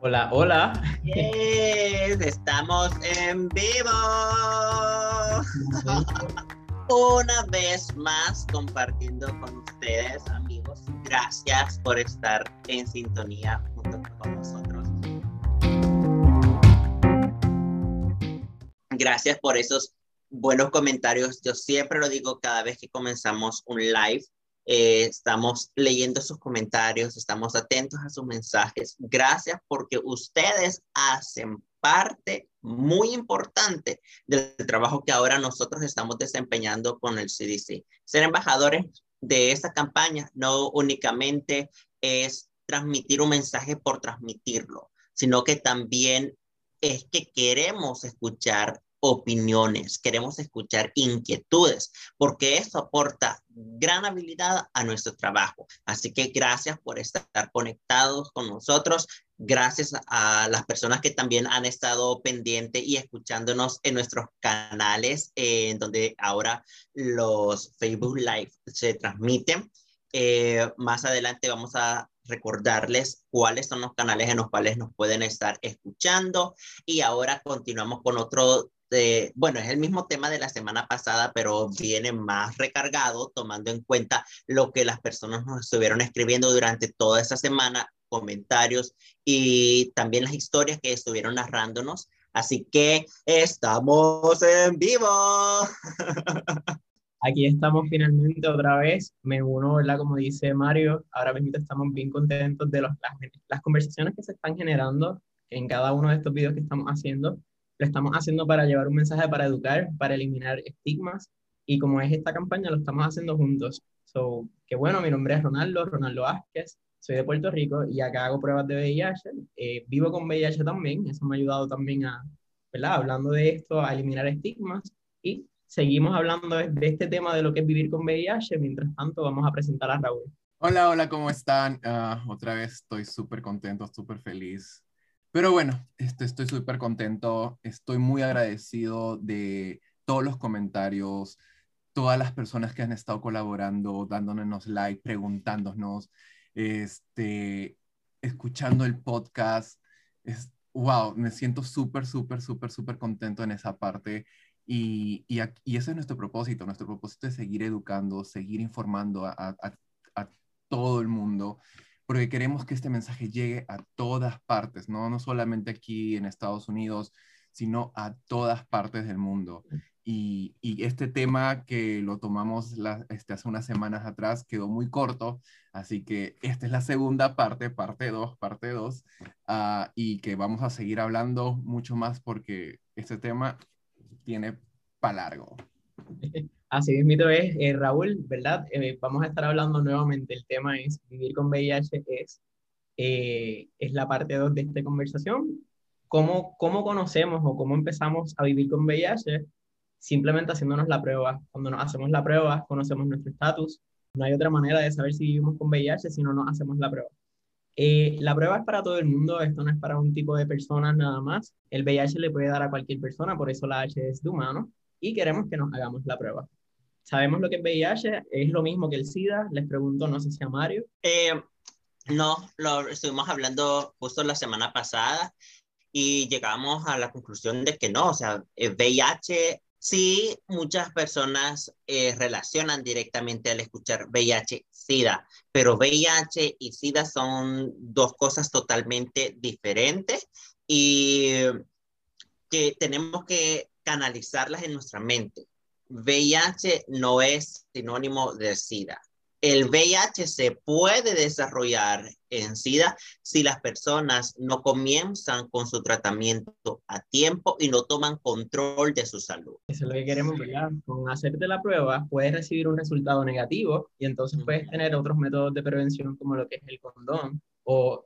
Hola, hola. estamos en vivo. Una vez más compartiendo con ustedes, amigos. Gracias por estar en sintonía junto con nosotros. Gracias por esos buenos comentarios. Yo siempre lo digo cada vez que comenzamos un live eh, estamos leyendo sus comentarios, estamos atentos a sus mensajes. Gracias porque ustedes hacen parte muy importante del trabajo que ahora nosotros estamos desempeñando con el CDC. Ser embajadores de esta campaña no únicamente es transmitir un mensaje por transmitirlo, sino que también es que queremos escuchar opiniones, queremos escuchar inquietudes, porque eso aporta gran habilidad a nuestro trabajo. Así que gracias por estar conectados con nosotros. Gracias a las personas que también han estado pendientes y escuchándonos en nuestros canales, en donde ahora los Facebook Live se transmiten. Eh, más adelante vamos a recordarles cuáles son los canales en los cuales nos pueden estar escuchando. Y ahora continuamos con otro bueno, es el mismo tema de la semana pasada, pero viene más recargado, tomando en cuenta lo que las personas nos estuvieron escribiendo durante toda esa semana, comentarios y también las historias que estuvieron narrándonos. Así que estamos en vivo. Aquí estamos finalmente otra vez. Me uno, ¿verdad? Como dice Mario, ahora mismo estamos bien contentos de las conversaciones que se están generando en cada uno de estos videos que estamos haciendo lo estamos haciendo para llevar un mensaje para educar, para eliminar estigmas, y como es esta campaña, lo estamos haciendo juntos. So, que bueno, mi nombre es Ronaldo, Ronaldo Vázquez, soy de Puerto Rico y acá hago pruebas de VIH, eh, vivo con VIH también, eso me ha ayudado también a, ¿verdad? Hablando de esto, a eliminar estigmas y seguimos hablando de, este tema de lo que es vivir con VIH, mientras tanto vamos a presentar a Raúl. Hola, hola, ¿cómo están? Ah, otra vez estoy súper contento, súper feliz pero bueno, este, estoy súper contento, estoy muy agradecido de todos los comentarios, todas las personas que han estado colaborando, dándonos like, preguntándonos, este, escuchando el podcast. Es, wow, me siento súper, súper, súper, súper contento en esa parte. Y, y, y, ese es nuestro propósito. Nuestro propósito es seguir educando, seguir informando a, a, a todo el mundo porque queremos que este mensaje llegue a todas partes, ¿no? No solamente aquí en Estados Unidos, sino a todas partes del mundo. Y, y este tema que lo tomamos este, hace unas semanas atrás quedó muy corto, así que esta es la segunda parte, parte 2, parte 2, ah, y que vamos a seguir hablando mucho más porque este tema tiene para largo. Así mismo es, eh, Raúl, ¿verdad? Eh, vamos a estar hablando nuevamente, el tema es vivir con VIH, es, eh, es la parte 2 de esta conversación. ¿Cómo, ¿Cómo conocemos o cómo empezamos a vivir con VIH? Simplemente haciéndonos la prueba. Cuando nos hacemos la prueba, conocemos nuestro estatus. No hay otra manera de saber si vivimos con VIH si no nos hacemos la prueba. la prueba es para todo el mundo, esto no es para un tipo de personas nada más. El VIH le puede dar a cualquier persona, por eso la H es de humano, y queremos que nos hagamos la prueba. ¿Sabemos lo que es VIH? ¿Es lo mismo que el SIDA? Les pregunto, no sé si a Mario. Eh, no, lo estuvimos hablando justo la semana pasada y llegamos a la conclusión de que no, o sea, VIH sí muchas personas eh, relacionan directamente al escuchar VIH-Sida, pero VIH y SIDA son dos cosas totalmente diferentes y que tenemos que canalizarlas en nuestra mente. VIH no es sinónimo de SIDA. El VIH se puede desarrollar en SIDA si las personas no comienzan con su tratamiento a tiempo y no toman control de su salud. Eso es lo que queremos, ¿verdad? Con hacerte la prueba puedes recibir un resultado negativo y entonces puedes tener otros métodos de prevención como lo que es el condón o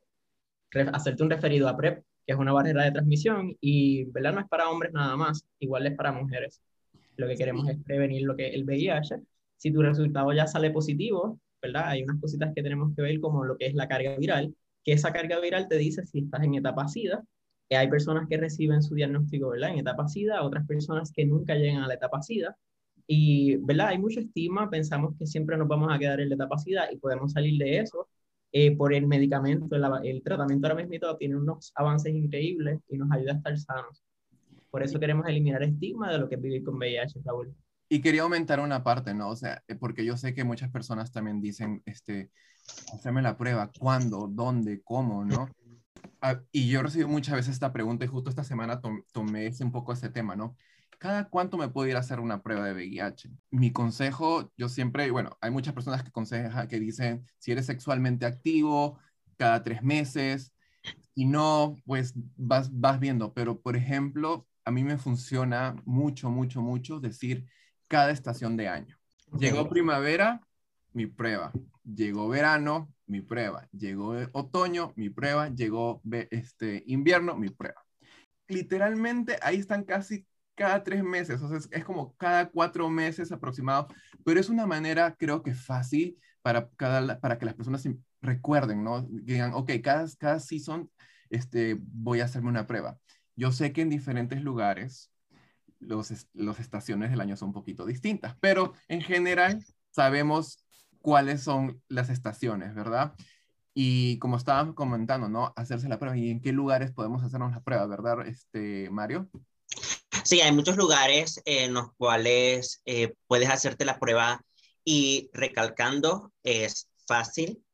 hacerte un referido a PrEP, que es una barrera de transmisión y, ¿verdad? No es para hombres nada más, igual es para mujeres. Lo que queremos es prevenir lo que el VIH. Si tu resultado ya sale positivo, ¿verdad? Hay unas cositas que tenemos que ver como lo que es la carga viral, que esa carga viral te dice si estás en etapa SIDA, que hay personas que reciben su diagnóstico, ¿verdad? En etapa SIDA, otras personas que nunca llegan a la etapa SIDA. Y, ¿verdad? Hay mucho estigma, pensamos que siempre nos vamos a quedar en la etapa SIDA y podemos salir de eso, eh, por el medicamento, el, el tratamiento ahora mismo tiene unos avances increíbles y nos ayuda a estar sanos. Por eso queremos eliminar el estigma de lo que es vivir con VIH, Raúl. Y quería aumentar una parte, ¿no? O sea, eh, porque yo sé que muchas personas también dicen, este, hacerme la prueba, ¿cuándo? ¿Dónde? ¿Cómo? ¿No? Ah, y yo recibo muchas veces esta pregunta y justo esta semana tomé ese, un poco ese tema, ¿no? ¿Cada cuánto me puedo ir a hacer una prueba de VIH? Mi consejo, yo siempre, bueno, hay muchas personas que aconsejan, que dicen, si eres sexualmente activo, cada tres meses, y no, pues vas, vas viendo, pero por ejemplo, a mí me funciona mucho, mucho, mucho decir cada estación de año. Llegó primavera, mi prueba. Llegó verano, mi prueba. Llegó otoño, mi prueba. Llegó este, invierno, mi prueba. Literalmente ahí están casi cada tres meses, o sea, es, como cada cuatro meses aproximado, pero es una manera, creo que fácil para, cada, para que las personas recuerden, ¿no? digan, ok, cada, cada season este, voy a hacerme una prueba. Yo sé que en diferentes lugares los, los estaciones del año son un poquito distintas, pero en general sabemos cuáles son las estaciones, ¿verdad? Y como estábamos comentando, ¿no? Hacerse la prueba. ¿Y en qué lugares podemos hacernos la prueba, verdad, este, Mario? Sí, hay muchos lugares en los cuales eh, puedes hacerte la prueba y recalcando, es fácil,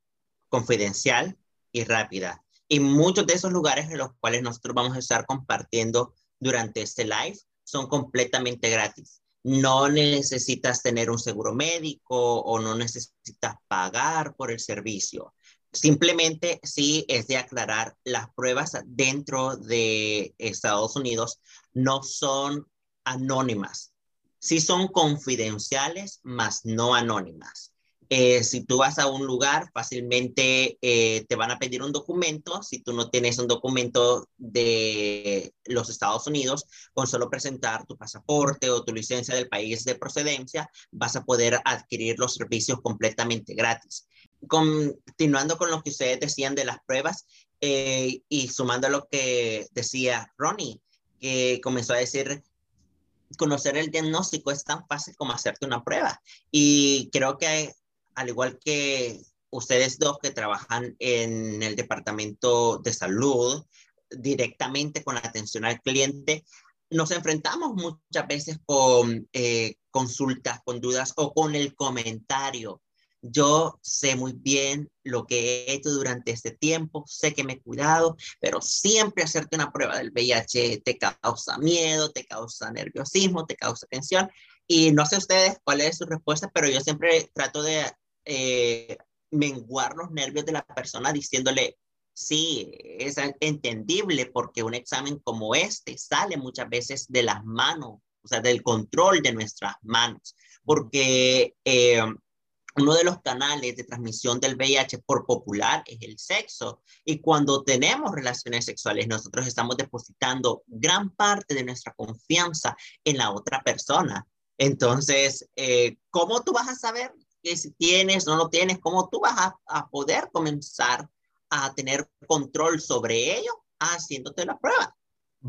confidencial y rápida. Y muchos de esos lugares en los cuales nosotros vamos a estar compartiendo durante este live son completamente gratis. No necesitas tener un seguro médico o no necesitas pagar por el servicio. Simplemente sí es de aclarar, las pruebas dentro de Estados Unidos no son anónimas. Sí son confidenciales, mas no anónimas. Eh, si tú vas a un lugar, fácilmente eh, te van a pedir un documento. Si tú no tienes un documento de los Estados Unidos, con solo presentar tu pasaporte o tu licencia del país de procedencia, vas a poder adquirir los servicios completamente gratis. Continuando con lo que ustedes decían de las pruebas eh, y sumando a lo que decía Ronnie, que comenzó a decir conocer el diagnóstico es tan fácil como hacerte una prueba. Y creo que al igual que ustedes dos que trabajan en el departamento de salud directamente con la atención al cliente, nos enfrentamos muchas veces con eh, consultas, con dudas o con el comentario. Yo sé muy bien lo que he hecho durante este tiempo, sé que me he cuidado, pero siempre hacerte una prueba del VIH te causa miedo, te causa nerviosismo, te causa tensión. Y no sé ustedes cuál es su respuesta, pero yo siempre trato de eh, menguar los nervios de la persona diciéndole, sí, es entendible porque un examen como este sale muchas veces de las manos, o sea, del control de nuestras manos, porque eh, uno de los canales de transmisión del VIH por popular es el sexo. Y cuando tenemos relaciones sexuales, nosotros estamos depositando gran parte de nuestra confianza en la otra persona. Entonces, eh, ¿cómo tú vas a saber que si tienes no lo tienes, cómo tú vas a, a poder comenzar a tener control sobre ello haciéndote la prueba.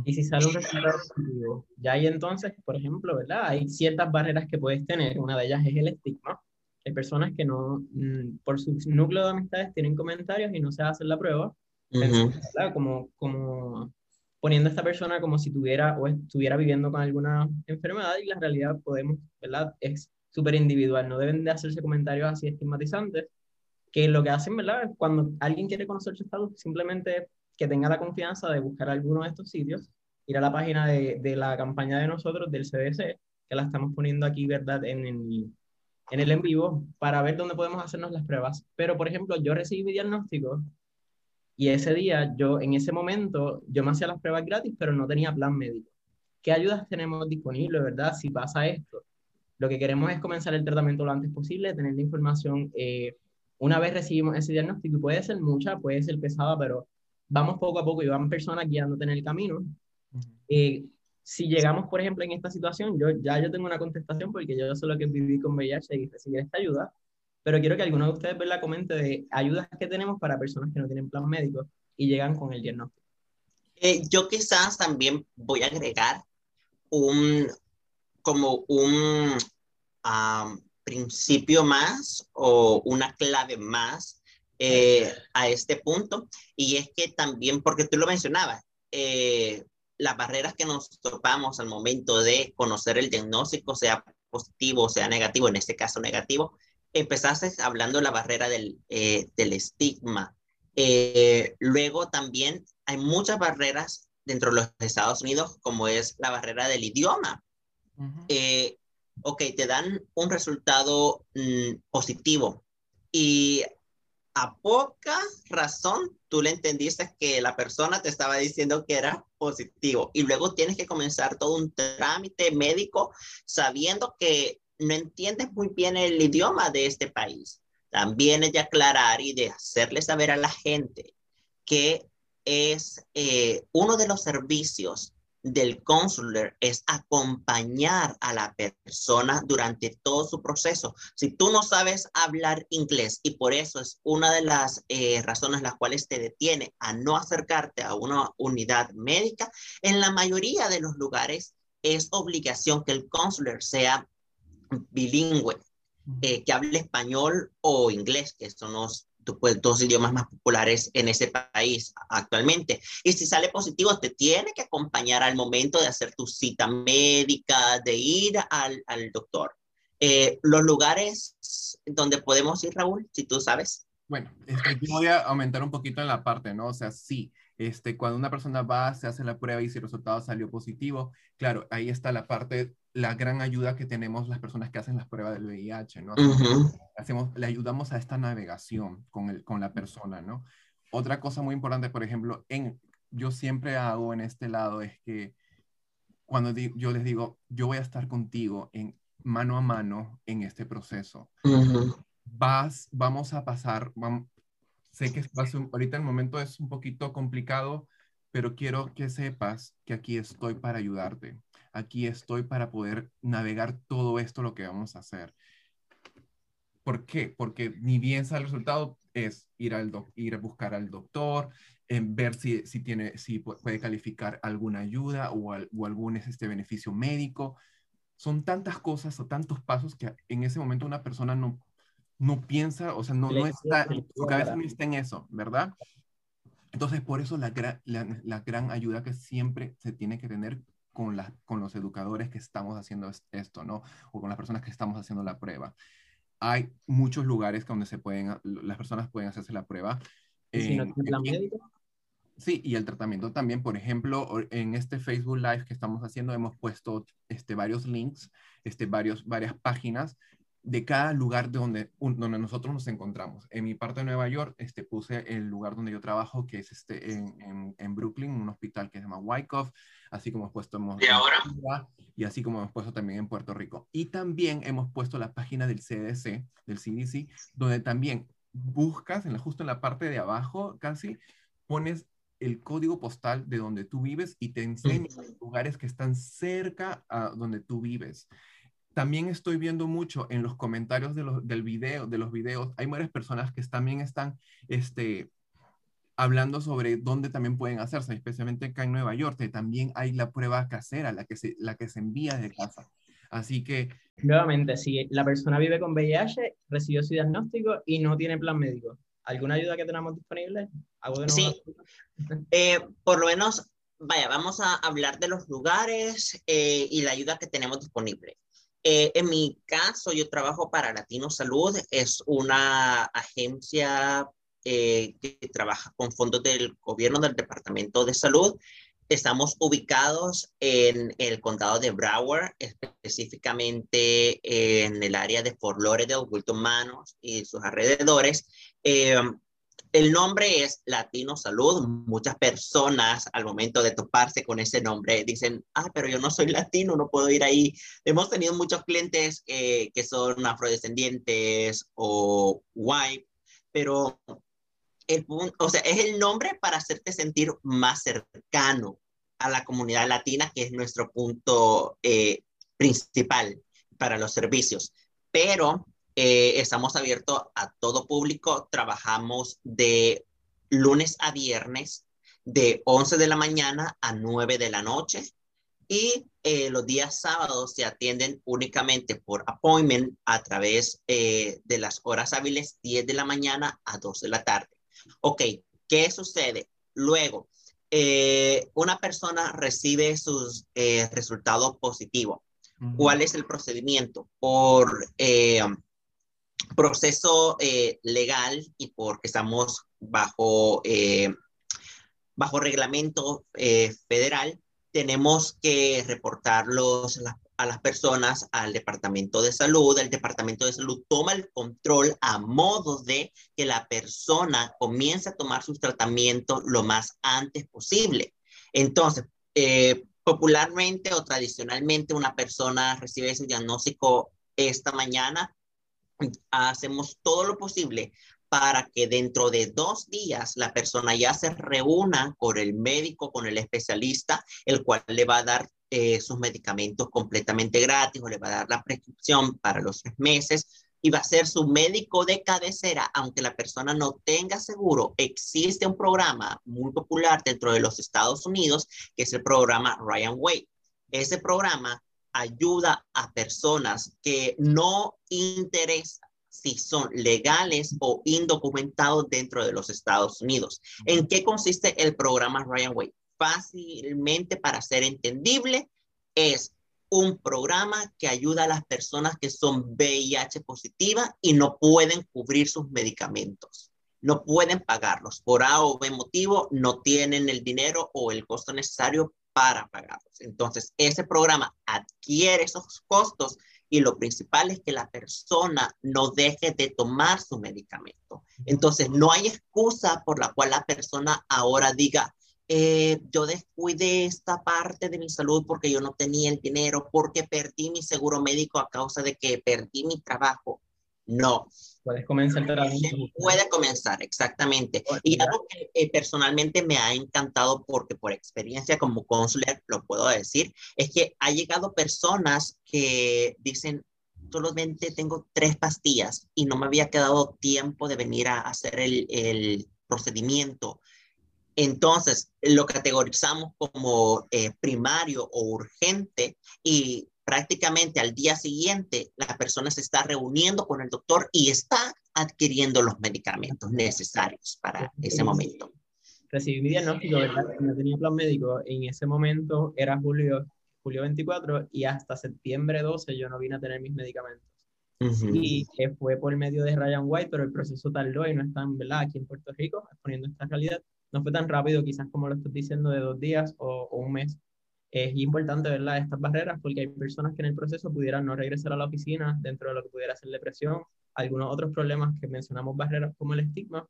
Y si sale un resultado positivo, ya hay entonces, por ejemplo, ¿verdad? Hay ciertas barreras que puedes tener, una de ellas es el estigma. Hay personas que no, mm, por su núcleo de amistades, tienen comentarios y no se hacen la prueba, ¿verdad? Como, como poniendo a esta persona como si tuviera o estuviera viviendo con alguna enfermedad y la realidad podemos, ¿verdad? Es súper individual, no deben de hacerse comentarios así estigmatizantes, que lo que hacen, ¿verdad? Cuando alguien quiere conocer su estado, simplemente que tenga la confianza de buscar alguno de estos sitios, ir a la página de, de la campaña de nosotros, del CDC, que la estamos poniendo aquí, ¿verdad? En el, en el en vivo, para ver dónde podemos hacernos las pruebas. Pero, por ejemplo, yo recibí mi diagnóstico y ese día, yo, en ese momento, yo me hacía las pruebas gratis, pero no tenía plan médico. ¿Qué ayudas tenemos disponibles, verdad? Si pasa esto. Lo que queremos es comenzar el tratamiento lo antes posible, tener la información eh, una vez recibimos ese diagnóstico, puede ser mucha, puede ser pesada, pero vamos poco a poco y van personas guiándote en el camino. Eh, si llegamos, por ejemplo, en esta situación, yo ya yo tengo una contestación porque yo sé lo que viví con VIH y recibir esta ayuda, pero quiero que alguno de ustedes la comente de ayudas que tenemos para personas que no tienen plan médico y llegan con el diagnóstico. Eh, yo quizás también voy a agregar un, como un principio más o una clave más eh, a este punto. Y es que también, porque tú lo mencionabas, eh, las barreras que nos topamos al momento de conocer el diagnóstico, sea positivo o sea negativo, en este caso negativo, empezaste hablando de la barrera del, eh, del estigma. luego también hay muchas barreras dentro de los Estados Unidos, como es la barrera del idioma. Ok, te dan un resultado mm, positivo. Y a poca razón tú le entendiste que la persona te estaba diciendo que era positivo. Y luego tienes que comenzar todo un trámite médico sabiendo que no entiendes muy bien el idioma de este país. También es de aclarar y de hacerle saber a la gente que es eh, uno de los servicios del consular es acompañar a la persona durante todo su proceso. Si tú no sabes hablar inglés y por eso es una de las eh, razones las cuales te detiene a no acercarte a una unidad médica, en la mayoría de los lugares es obligación que el consular sea bilingüe, eh, que hable español o inglés, que son los pues, dos idiomas más populares en ese país actualmente. Y si sale positivo, te tiene que acompañar al momento de hacer tu cita médica, de ir al, al doctor. Eh, los lugares donde podemos ir, Raúl, si tú sabes. Bueno, este, yo voy a aumentar un poquito en la parte, ¿no? O sea, sí, este, cuando una persona va, se hace la prueba y si el resultado salió positivo, claro, ahí está la parte la gran ayuda que tenemos las personas que hacen las pruebas del VIH, ¿no? Hacemos, le ayudamos a esta navegación con, el, con la persona, ¿no? Otra cosa muy importante, por ejemplo, en, yo siempre hago en este lado es que cuando yo les digo, yo voy a estar contigo en mano a mano en este proceso. Vas, vamos a pasar, sé que ahorita el momento es un poquito complicado, pero quiero que sepas que aquí estoy para ayudarte aquí estoy para poder navegar todo esto lo que vamos a hacer. ¿Por qué? Porque ni bien sale el resultado, es ir, al ir a buscar al doctor, en ver si, si, tiene, si puede calificar alguna ayuda o, o algún este, beneficio médico. Son tantas cosas o tantos pasos que en ese momento una persona no, no piensa, o sea, no, no está, su cabeza no está en eso, ¿verdad? Entonces, por eso la, la, la, gran ayuda que siempre se tiene que tener con, la, con los educadores que estamos haciendo esto, ¿no? O con las personas que estamos haciendo la prueba. Hay muchos lugares donde se pueden, las personas pueden hacerse la prueba. Sí, y el tratamiento también, por ejemplo, en este Facebook Live que estamos haciendo hemos puesto este, varios links, este, varios, varias páginas de cada lugar donde, donde nosotros nos encontramos. En mi parte de Nueva York este, puse el lugar donde yo trabajo, que es este, en, en, Brooklyn, un hospital que se llama Wyckoff, así como hemos puesto en, ¿Y, ahora? y así como hemos puesto también en Puerto Rico. Y también hemos puesto la página del CDC, del CDC, donde también buscas, en la, justo en la parte de abajo casi, pones el código postal de donde tú vives y te enseña lugares que están cerca a donde tú vives también estoy viendo mucho en los comentarios de los, del video, de los videos, hay varias personas que también están este, hablando sobre dónde también pueden hacerse, especialmente acá en Nueva York, que también hay la prueba casera, la que se, la que se envía de casa. Así que... Nuevamente, si la persona vive con VIH, recibió su diagnóstico y no tiene plan médico, ¿alguna ayuda que tenemos disponible? sí, eh, por lo menos, vaya, vamos a hablar de los lugares eh, y la ayuda que tenemos disponible. Eh, en mi caso, yo trabajo para Latino Salud, es una agencia eh, que trabaja con fondos del gobierno del Departamento de Salud. Estamos ubicados en el condado de Broward, específicamente en el área de Fort Lauderdale, Wilton Manos y sus alrededores. Eh, el nombre es Latino Salud. Muchas personas al momento de toparse con ese nombre dicen, ah, pero yo no soy latino, no puedo ir ahí. Hemos tenido muchos clientes que son afrodescendientes o white, pero el o sea, es el nombre para hacerte sentir más cercano a la comunidad latina, que es nuestro punto eh, principal para los servicios. Pero eh, estamos abiertos a todo público, trabajamos de lunes a viernes, de 11 de la mañana a 9 de la noche. y eh, los días sábados se atienden únicamente por appointment a través eh, de las horas hábiles 10 de la mañana a 2 de la tarde. Ok, ¿qué sucede? Luego, eh, una persona recibe sus resultados positivos. ¿Cuál es el procedimiento? Por proceso legal y porque estamos bajo, bajo reglamento federal, tenemos que reportarlos a las personas al Departamento de Salud. El Departamento de Salud toma el control a modo de que la persona comience a tomar sus tratamientos lo más antes posible. Entonces, eh, popularmente o tradicionalmente una persona recibe ese diagnóstico esta mañana. Hacemos todo lo posible para que dentro de dos días la persona ya se reúna con el médico, con el especialista, el cual le va a dar eh, sus medicamentos completamente gratis o le va a dar la prescripción para los tres meses y va a ser su médico de cabecera, aunque la persona no tenga seguro. Existe un programa muy popular dentro de los Estados Unidos, que es el programa Ryan Way. Ese programa ayuda a personas que no interesan si son legales o indocumentados dentro de los Estados Unidos. ¿En qué consiste el programa Ryan Way? Fácilmente para ser entendible, es un programa que ayuda a las personas que son VIH positivas y no pueden cubrir sus medicamentos. No pueden pagarlos. Por A o B motivo, no tienen el dinero o el costo necesario para pagarlos. Entonces, ese programa adquiere esos costos y lo principal es que la persona no deje de tomar su medicamento. Entonces, no hay excusa por la cual la persona ahora diga, eh, yo descuidé esta parte de mi salud porque yo no tenía el dinero, porque perdí mi seguro médico a causa de que perdí mi trabajo. No, Puedes comenzar Puede comenzar, exactamente. Y algo que eh, personalmente me ha encantado porque por experiencia como consular lo puedo decir, es que ha llegado personas que dicen, solamente tengo tres pastillas y no me había quedado tiempo de venir a hacer el, el procedimiento. Entonces, lo categorizamos como eh, primario o urgente y prácticamente al día siguiente la persona se está reuniendo con el doctor y está adquiriendo los medicamentos necesarios para ese momento. Recibí mi diagnóstico, ¿verdad? No tenía plan médico. En ese momento era julio, julio 24 y hasta septiembre 12 yo no vine a tener mis medicamentos. Y que fue por medio de Ryan White, pero el proceso tardó y no están, ¿verdad? Aquí en Puerto Rico, exponiendo esta realidad. No fue tan rápido, quizás como lo estoy diciendo, de dos días o un mes es importante ¿verdad? estas barreras porque hay personas que en el proceso pudieran no regresar a la oficina dentro de lo que pudiera ser depresión, algunos otros problemas que mencionamos barreras como el estigma,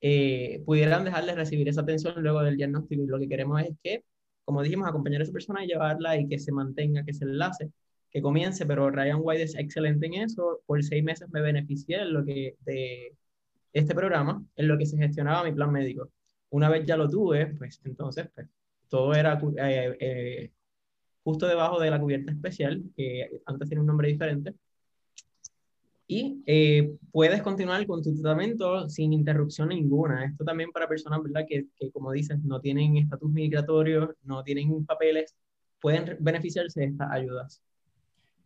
eh, pudieran dejar de recibir esa atención luego del diagnóstico y lo que queremos es que, como dijimos, acompañar a esa persona y llevarla y que se mantenga, que se enlace, que comience, pero Ryan White es excelente en eso, por seis meses me beneficié en lo que, de este programa, en lo que se gestionaba mi plan médico. Una vez ya lo tuve, pues entonces, pues, todo era eh, eh, justo debajo de la cubierta especial, que antes tiene un nombre diferente. Y eh, puedes continuar con tu tratamiento sin interrupción ninguna. Esto también para personas, ¿verdad? Que, que como dices, no tienen estatus migratorio, no tienen papeles, pueden beneficiarse de estas ayudas.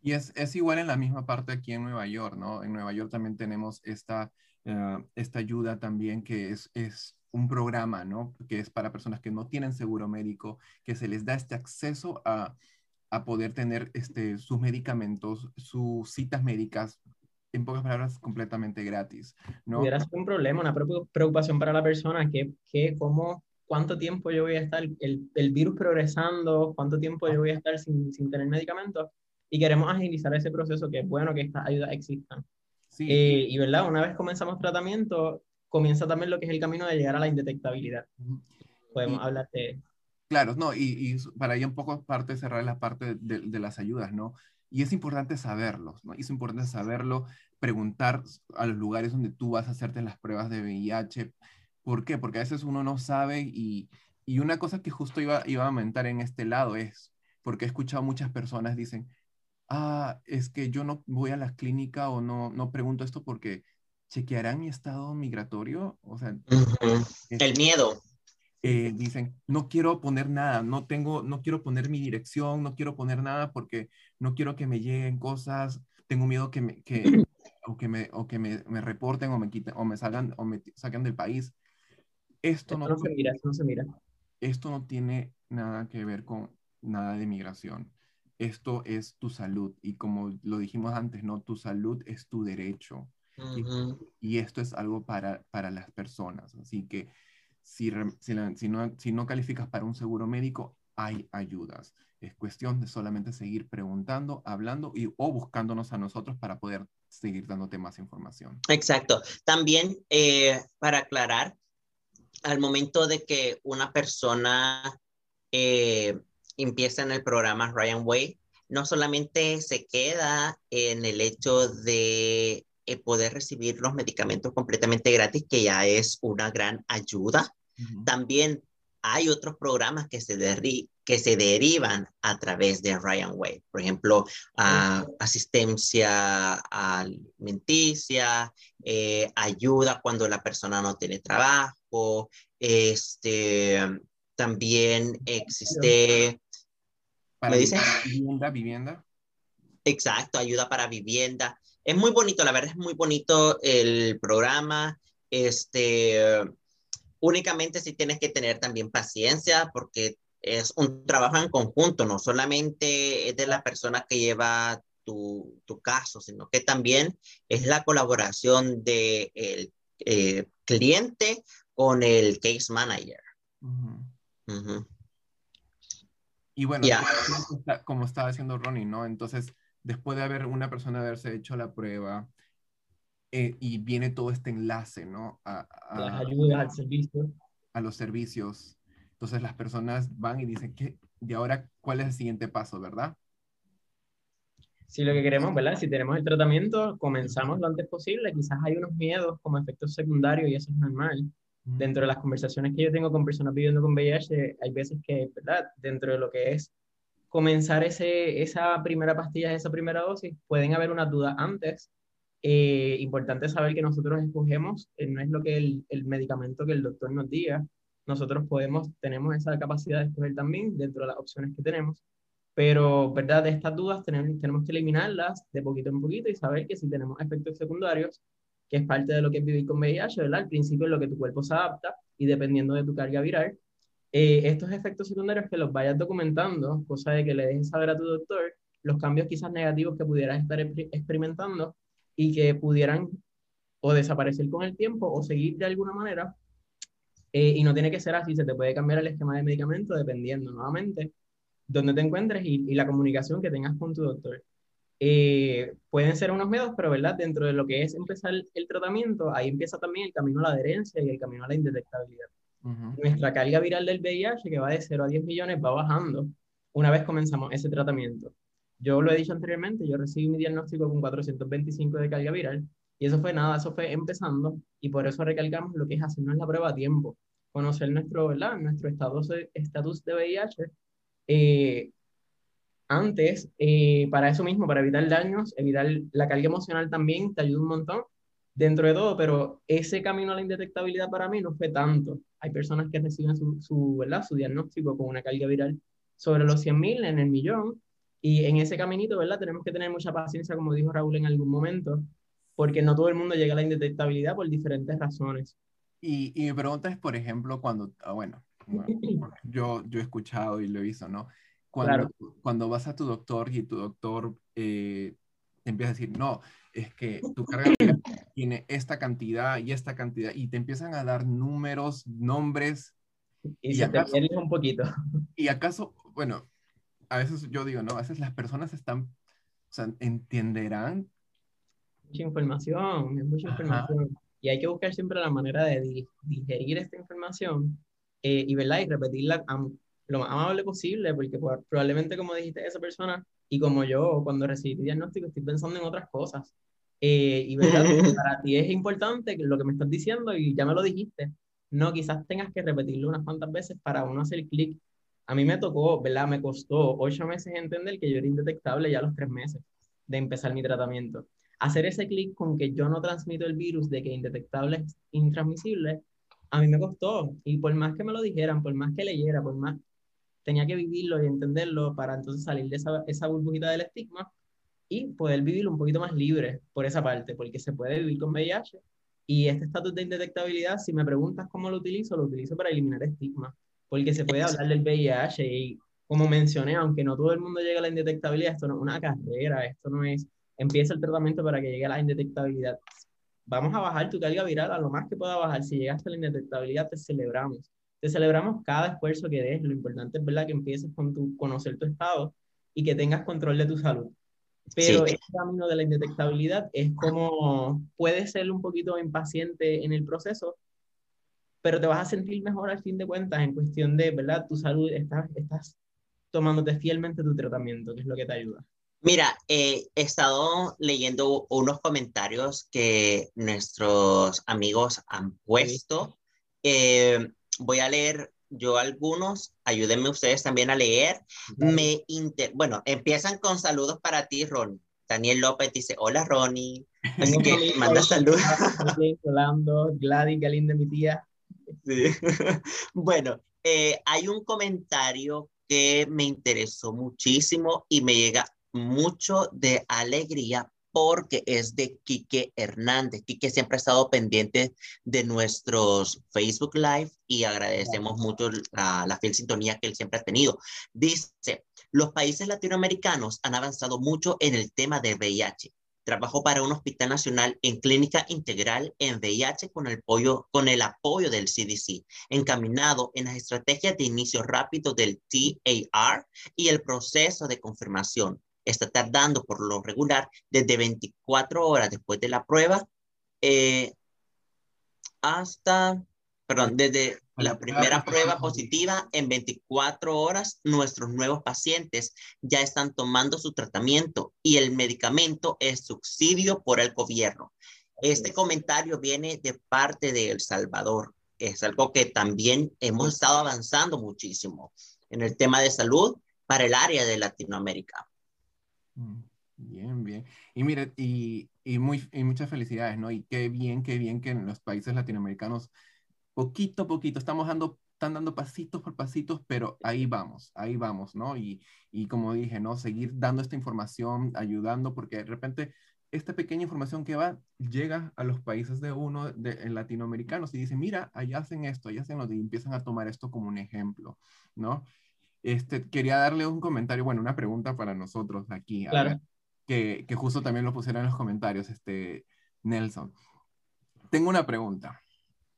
Y es, es, igual en la misma parte aquí en Nueva York, ¿no? En Nueva York también tenemos esta, esta ayuda también que es, es un programa, ¿no? Que es para personas que no tienen seguro médico, que se les da este acceso a, a poder tener este, sus medicamentos, sus citas médicas, en pocas palabras, completamente gratis, ¿no? Hubiera sido un problema, una preocupación para la persona, que, que cómo, cuánto tiempo yo voy a estar, el, el virus progresando, cuánto tiempo yo voy a estar sin, sin tener medicamentos, y queremos agilizar ese proceso, que es bueno que estas ayudas existan. Sí. Eh, y verdad, una vez comenzamos tratamiento, comienza también lo que es el camino de llegar a la indetectabilidad. Podemos hablar de... Claro, no, y, y, para ahí un poco parte cerrar la parte de, de, las ayudas, ¿no? Y es importante saberlo, ¿no? Y es importante saberlo, preguntar a los lugares donde tú vas a hacerte las pruebas de VIH. ¿Por qué? Porque a veces uno no sabe y, y una cosa que justo iba, iba a aumentar en este lado es, porque he escuchado muchas personas dicen, ah, es que yo no voy a la clínica o no, no pregunto esto porque chequearán mi estado migratorio? O sea, el miedo. eh, dicen, no quiero poner nada, no tengo, no quiero poner mi dirección, no quiero poner nada porque no quiero que me lleguen cosas, tengo miedo que me, que, o que me, o que me, me reporten o me quiten, o me salgan, o me saquen del país. Esto, no, se mira, esto no se mira. Esto no tiene nada que ver con nada de migración. Esto es tu salud y como lo dijimos antes, ¿no? Tu salud es tu derecho. Y, y, esto es algo para, para las personas. Así que si, si, no, si no calificas para un seguro médico, hay ayudas. Es cuestión de solamente seguir preguntando, hablando y, o buscándonos a nosotros para poder seguir dándote más información. Exacto. También, eh, para aclarar, al momento de que una persona eh, empieza en el programa Ryan Way, no solamente se queda en el hecho de eh, poder recibir los medicamentos completamente gratis, que ya es una gran ayuda. También hay otros programas que se, que se derivan a través de Ryan Way. Por ejemplo, asistencia alimenticia, eh, ayuda cuando la persona no tiene trabajo. Este, también existe... ¿Me dice? Vivienda, vivienda. Exacto, ayuda para vivienda es muy bonito, la verdad es muy bonito el programa. Este, únicamente si tienes que tener también paciencia porque es un trabajo en conjunto, no solamente es de la persona que lleva tu, tu caso, sino que también es la colaboración del de eh, cliente con el case manager. Y bueno, como estaba haciendo Ronnie, ¿no? Entonces, después de haber una persona haberse hecho la prueba eh, y viene todo este enlace, ¿no? A, las ayudas al servicio. A los servicios. Entonces las personas van y dicen, ¿qué? ¿y ahora cuál es el siguiente paso, verdad? Si lo que queremos, ¿verdad? Si tenemos el tratamiento, comenzamos lo antes posible. Quizás hay unos miedos como efectos secundarios y eso es normal. Dentro de las conversaciones que yo tengo con personas viviendo con VIH, hay veces que, ¿verdad? Dentro de lo que es comenzar ese, esa primera pastilla, esa primera dosis, pueden haber unas dudas antes. Eh, importante saber que nosotros escogemos, eh, no es lo que el, medicamento que el doctor nos diga, nosotros podemos, tenemos esa capacidad de escoger también dentro de las opciones que tenemos, pero, ¿verdad? De estas dudas tenemos, tenemos que eliminarlas de poquito en poquito y saber que si tenemos efectos secundarios, que es parte de lo que es vivir con VIH, ¿verdad? Al principio es lo que tu cuerpo se adapta y dependiendo de tu carga viral, eh, estos efectos secundarios que los vayas documentando, cosa de que le dejes saber a tu doctor los cambios quizás negativos que pudieras estar experimentando y que pudieran o desaparecer con el tiempo o seguir de alguna manera. Eh, y no tiene que ser así, se te puede cambiar el esquema de medicamento dependiendo nuevamente dónde te encuentres y, y la comunicación que tengas con tu doctor. Eh, pueden ser unos miedos, pero ¿verdad? Dentro de lo que es empezar el tratamiento, ahí empieza también el camino a la adherencia y el camino a la indetectabilidad. Nuestra carga viral del VIH, que va de 0 a 10 millones, va bajando una vez comenzamos ese tratamiento. Yo lo he dicho anteriormente, yo recibí mi diagnóstico con 425 de carga viral y eso fue nada, eso fue empezando y por eso recalcamos lo que es hacernos la prueba a tiempo, conocer nuestro, ¿verdad? nuestro estatus de VIH. Eh, antes, eh, para eso mismo, para evitar daños, evitar la carga emocional también, te ayuda un montón dentro de todo, pero ese camino a la indetectabilidad para mí no fue tanto. Hay personas que reciben su, su, ¿verdad? su diagnóstico con una carga viral sobre los 100.000 en el millón, y en ese caminito, ¿verdad? Tenemos que tener mucha paciencia, como dijo Raúl en algún momento, porque no todo el mundo llega a la indetectabilidad por diferentes razones. Y, y mi pregunta es, por ejemplo, cuando, ah, bueno, yo, yo he escuchado y lo he visto, ¿no? Cuando, cuando vas a tu doctor y tu doctor eh, te empieza a decir, no, es que tu carga tiene esta cantidad y esta cantidad, y te empiezan a dar números, nombres. Y, se acaso, te un poquito. Y acaso, bueno, a veces yo digo, ¿no? A veces las personas están, o sea, entenderán. Mucha información, es mucha información. Y hay que buscar siempre la manera de digerir esta información eh, y, ¿verdad? y repetirla lo más amable posible, porque probablemente, como dijiste, esa persona y como yo, cuando recibí diagnóstico, estoy pensando en otras cosas. Eh, y verdad, para ti es importante lo que me estás diciendo y ya me lo dijiste. No, quizás tengas que repetirlo unas cuantas veces para uno hacer clic. A mí me tocó, ¿verdad? Me costó ocho meses entender que yo era indetectable ya a los tres meses de empezar mi tratamiento. Hacer ese clic con que yo no transmito el virus de que indetectable es intransmisible a mí me costó. Y por más que me lo dijeran, por más que leyera, por más, tenía que vivirlo y entenderlo para entonces salir de esa, esa burbujita del estigma y poder vivir un poquito más libre por esa parte, porque se puede vivir con VIH. Y este estatus de indetectabilidad, si me preguntas cómo lo utilizo, lo utilizo para eliminar estigma, porque se puede hablar del VIH y como mencioné, aunque no todo el mundo llega a la indetectabilidad, esto no es una carrera, esto no es, empieza el tratamiento para que llegue a la indetectabilidad. Vamos a bajar tu carga viral a lo más que pueda bajar. Si llegaste a la indetectabilidad, te celebramos. Te celebramos cada esfuerzo que des. Lo importante es ¿verdad? que empieces con tu, conocer tu estado y que tengas control de tu salud. Pero sí. este camino de la indetectabilidad es como, puedes ser un poquito impaciente en el proceso, pero te vas a sentir mejor al fin de cuentas en cuestión de, ¿verdad? Tu salud, estás, estás tomándote fielmente tu tratamiento, que es lo que te ayuda. Mira, eh, he estado leyendo unos comentarios que nuestros amigos han puesto. Eh, voy a leer yo algunos, ayúdenme ustedes también a leer. Me inter... Bueno, empiezan con saludos para ti, Ronnie. Daniel López dice, hola, Ronnie. Así que manda saludos. Rolando, Gladys, Galinda, mi tía. Sí. bueno, eh, hay un comentario que me interesó muchísimo y me llega mucho de alegría porque es de Quique Hernández. Quique siempre ha estado pendiente de nuestros Facebook Live y agradecemos mucho la, la fiel sintonía que él siempre ha tenido. Dice, los países latinoamericanos han avanzado mucho en el tema del VIH. Trabajó para un hospital nacional en clínica integral en VIH con el, apoyo, con el apoyo del CDC, encaminado en las estrategias de inicio rápido del TAR y el proceso de confirmación. Está tardando por lo regular desde 24 horas después de la prueba eh, hasta, perdón, desde la primera prueba positiva en 24 horas, nuestros nuevos pacientes ya están tomando su tratamiento y el medicamento es subsidio por el gobierno. Este comentario viene de parte de El Salvador. Es algo que también hemos estado avanzando muchísimo en el tema de salud para el área de Latinoamérica. Mm, bien, bien. Y mire, y, y, muy, y muchas felicidades, ¿no? Y qué bien, qué bien que en los países latinoamericanos poquito a poquito, estamos dando, están dando pasitos por pasitos, pero ahí vamos, ahí vamos, ¿no? Y, y como dije, ¿no? Seguir dando esta información, ayudando, porque de repente esta pequeña información que va llega a los países de uno, de, latinoamericanos, y dice, mira, allá hacen esto, allá hacen lo y empiezan a tomar esto como un ejemplo, ¿no? Este, quería darle un comentario, bueno, una pregunta para nosotros aquí, claro. ver, que, que justo también lo pusieron en los comentarios, este, Nelson. Tengo una pregunta.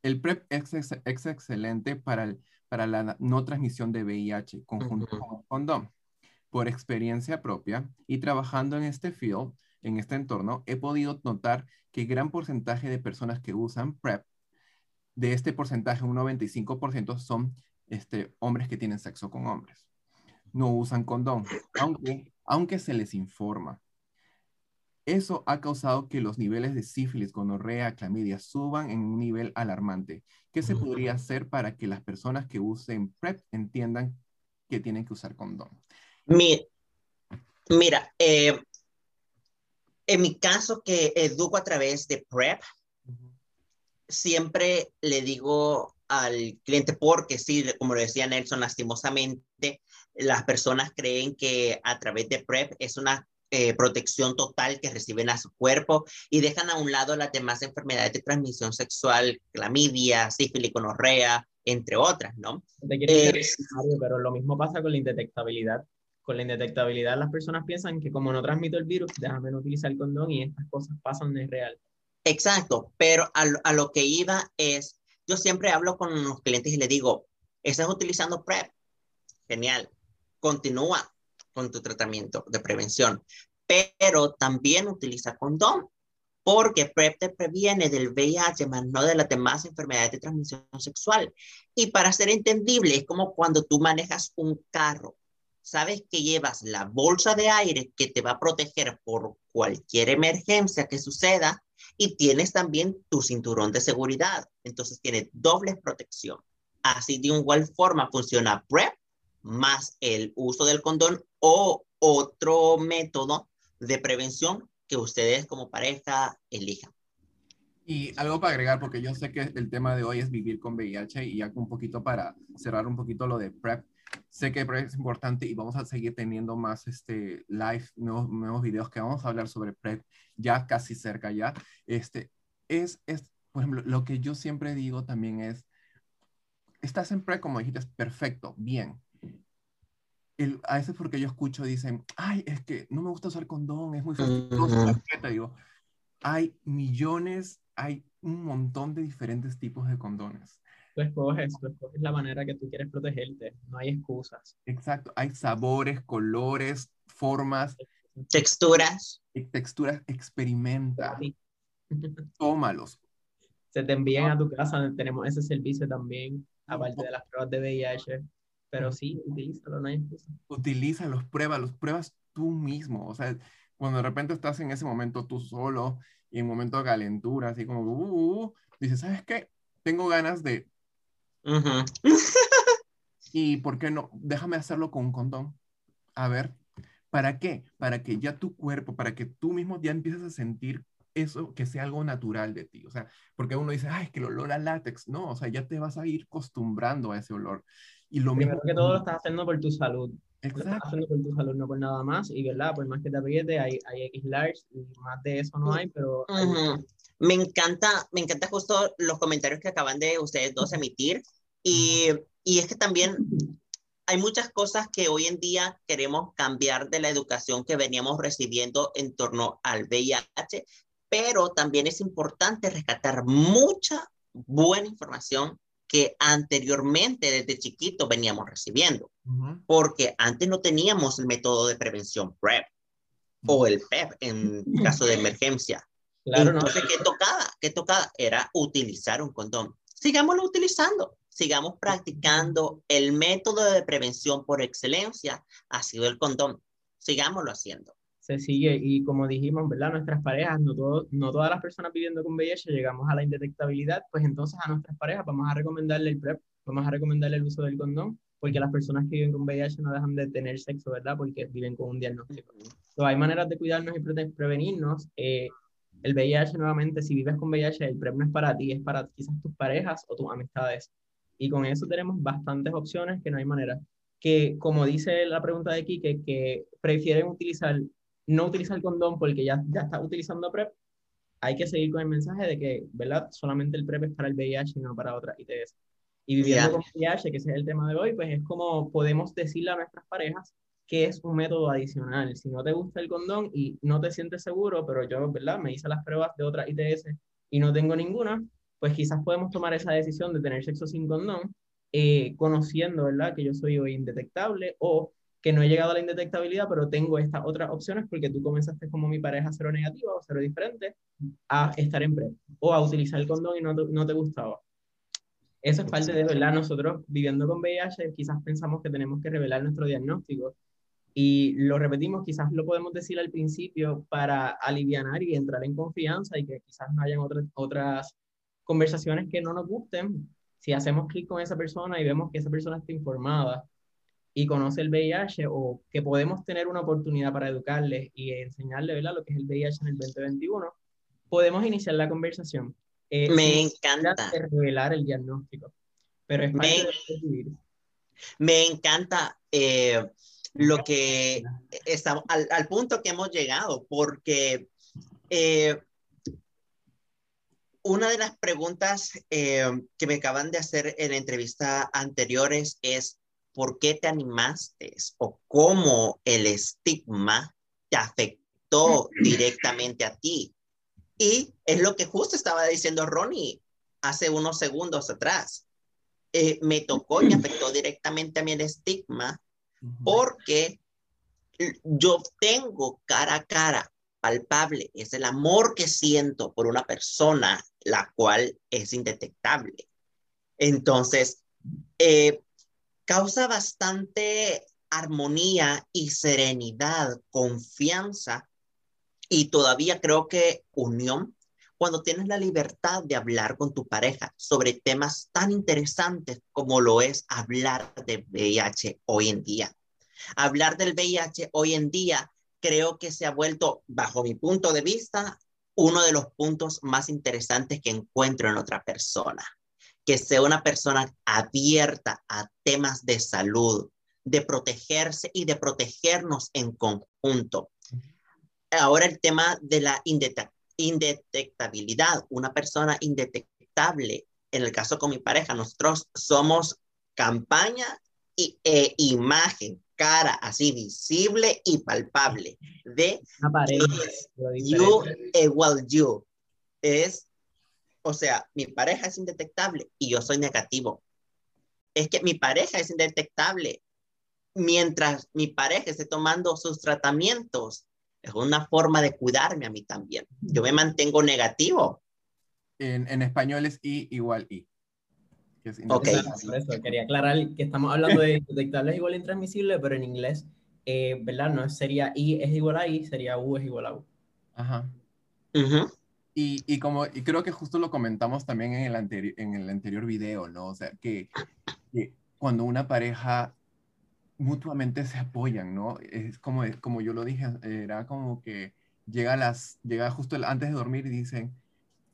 El PrEP es, excelente para, el, para la no transmisión de VIH conjunto uh -huh. con condón. Por experiencia propia y trabajando en este field, en este entorno, he podido notar que gran porcentaje de personas que usan PrEP, de este porcentaje, un 95% son este, hombres que tienen sexo con hombres. No usan condón, aunque, aunque se les informa. Eso ha causado que los niveles de sífilis, gonorrea, clamidia suban en un nivel alarmante. ¿Qué se podría hacer para que las personas que usen PrEP entiendan que tienen que usar condón? Mira, mira eh, en mi caso que educo a través de PrEP, uh -huh. siempre le digo al cliente, porque sí, como lo decía Nelson, lastimosamente, las personas creen que a través de PrEP es una eh, protección total que reciben a su cuerpo y dejan a un lado las demás enfermedades de transmisión sexual, clamidia, sífilis, gonorrea, entre otras, ¿no? Eh, pero lo mismo pasa con la indetectabilidad. Con la indetectabilidad las personas piensan que como no transmito el virus, déjame no utilizar el condón y estas cosas pasan de real. Exacto, pero a, a lo que iba es, yo siempre hablo con los clientes y les digo, estás utilizando PrEP, genial, continúa, con tu tratamiento de prevención, pero también utiliza condón, porque PrEP te previene del VIH, más no de las demás enfermedades de transmisión sexual. Y para ser entendible, es como cuando tú manejas un carro. Sabes que llevas la bolsa de aire que te va a proteger por cualquier emergencia que suceda y tienes también tu cinturón de seguridad. Entonces tienes doble protección. Así de igual forma funciona PrEP más el uso del condón o otro método de prevención que ustedes como pareja elijan. Y algo para agregar, porque yo sé que el tema de hoy es vivir con VIH y ya un poquito para cerrar un poquito lo de PrEP. Sé que es importante y vamos a seguir teniendo más este live, nuevos, nuevos videos que vamos a hablar sobre PrEP ya casi cerca ya. Este, es, es, por ejemplo, lo que yo siempre digo también es, estás en PrEP como dijiste, perfecto, bien. El, a veces porque yo escucho dicen, ay, es que no me gusta usar condón, es muy fastidioso. Uh -huh. Digo, hay millones hay un montón de diferentes tipos de condones. Tú escoges, tú escoges la manera que tú quieres protegerte, no hay excusas. Exacto, hay sabores, colores, formas. Texturas. Texturas, experimenta. Sí. Tómalos. Se te envían a tu casa, tenemos ese servicio también, aparte de las pruebas de VIH. Pero sí, utilízalo, no hay excusa. Utilízalos, pruébalos, pruebas tú mismo. O sea, cuando de repente estás en ese momento tú solo y en un momento de calentura, así como, uh, uh, uh, dices, ¿sabes qué? Tengo ganas de... Uh -huh. ¿Y por qué no? Déjame hacerlo con un condón. A ver, ¿para qué? Para que ya tu cuerpo, para que tú mismo ya empieces a sentir eso, que sea algo natural de ti. O sea, porque uno dice, ay, que el olor a látex. No, o sea, ya te vas a ir acostumbrando a ese olor. Y lo Primero mismo... que todo lo estás haciendo por tu salud. Exacto. Lo estás haciendo por tu salud, no por nada más. Y, ¿verdad? Por más que te apriete, hay, hay X large y más de eso no hay, pero... Uh -huh. Me encanta, me encanta justo los comentarios que acaban de ustedes dos emitir. Y, y es que también hay muchas cosas que hoy en día queremos cambiar de la educación que veníamos recibiendo en torno al VIH, pero también es importante rescatar mucha buena información que anteriormente desde chiquito veníamos recibiendo, uh -huh. porque antes no teníamos el método de prevención PrEP -huh. o el PEP en caso de emergencia. Claro, Entonces, no. ¿qué tocaba? ¿Qué tocaba? Era utilizar un condón. Sigámoslo utilizando, sigamos practicando el método de prevención por excelencia, ha sido el condón. Sigámoslo haciendo se sigue y como dijimos, ¿verdad? Nuestras parejas, no, todo, no todas las personas viviendo con VIH llegamos a la indetectabilidad, pues entonces a nuestras parejas vamos a recomendarle el PrEP, vamos a recomendarle el uso del condón, porque las personas que viven con VIH no dejan de tener sexo, ¿verdad? Porque viven con un diagnóstico. Entonces, hay maneras de cuidarnos y pre prevenirnos. Eh, el VIH, nuevamente, si vives con VIH, el PrEP no es para ti, es para quizás tus parejas o tus amistades. Y con eso tenemos bastantes opciones que no hay manera. Que, como dice la pregunta de aquí, que, prefieren utilizar no utiliza el condón porque ya, ya está utilizando PrEP, hay que seguir con el mensaje de que, ¿verdad? Solamente el PrEP es para el VIH y no para otras ITS. Y viviendo yeah. con VIH, que ese es el tema de hoy, pues es como podemos decirle a nuestras parejas que es un método adicional. Si no te gusta el condón y no te sientes seguro, pero yo, ¿verdad? Me hice las pruebas de otras ITS y no tengo ninguna, pues quizás podemos tomar esa decisión de tener sexo sin condón, eh, conociendo, ¿verdad? Que yo soy hoy indetectable o que no he llegado a la indetectabilidad, pero tengo estas otras opciones porque tú comenzaste como mi pareja cero negativa o cero diferente a estar en PrEP o a utilizar el condón y no te, no te gustaba. Eso es parte de, ¿verdad? Nosotros viviendo con VIH quizás pensamos que tenemos que revelar nuestro diagnóstico y lo repetimos, quizás lo podemos decir al principio para aliviar y entrar en confianza y que quizás no hayan otras, otras conversaciones que no nos gusten. Si hacemos clic con esa persona y vemos que esa persona está informada, y conoce el VIH o que podemos tener una oportunidad para educarles y enseñarles ¿verdad? lo que es el VIH en el 2021, podemos iniciar la conversación. Eh, me encanta. revelar el diagnóstico, pero es parte me, de me encanta eh, lo que estamos, al, al, punto que hemos llegado, porque eh, una de las preguntas eh, que me acaban de hacer en entrevista anteriores es, por qué te animaste o cómo el estigma te afectó directamente a ti. Y es lo que justo estaba diciendo Ronnie hace unos segundos atrás. Eh, me tocó y afectó directamente a mí el estigma porque yo tengo cara a cara palpable, es el amor que siento por una persona la cual es indetectable. Entonces, eh, causa bastante armonía y serenidad, confianza y todavía creo que unión cuando tienes la libertad de hablar con tu pareja sobre temas tan interesantes como lo es hablar de VIH hoy en día. Hablar del VIH hoy en día creo que se ha vuelto, bajo mi punto de vista, uno de los puntos más interesantes que encuentro en otra persona. Que sea una persona abierta a temas de salud, de protegerse y de protegernos en conjunto. Ahora el tema de la indetectabilidad. Una persona indetectable, en el caso con mi pareja, nosotros somos campaña y, e imagen, cara así visible y palpable de you igual you. Es, o sea, mi pareja es indetectable y yo soy negativo. Es que mi pareja es indetectable mientras mi pareja esté tomando sus tratamientos. Es una forma de cuidarme a mí también. Yo me mantengo negativo. En, en español es I igual I. ok. Por eso quería aclarar que estamos hablando de indetectable igual intransmisible, pero en inglés, eh, ¿verdad? No sería I es igual a I, sería U es igual a U. Ajá. y, y, como y creo que justo lo comentamos también en el, anterior en el anterior video, ¿no? O sea, que, que cuando una pareja mutuamente se apoyan, ¿no? Es como, como yo lo dije, era como que llega, las, llega justo antes de dormir y dicen,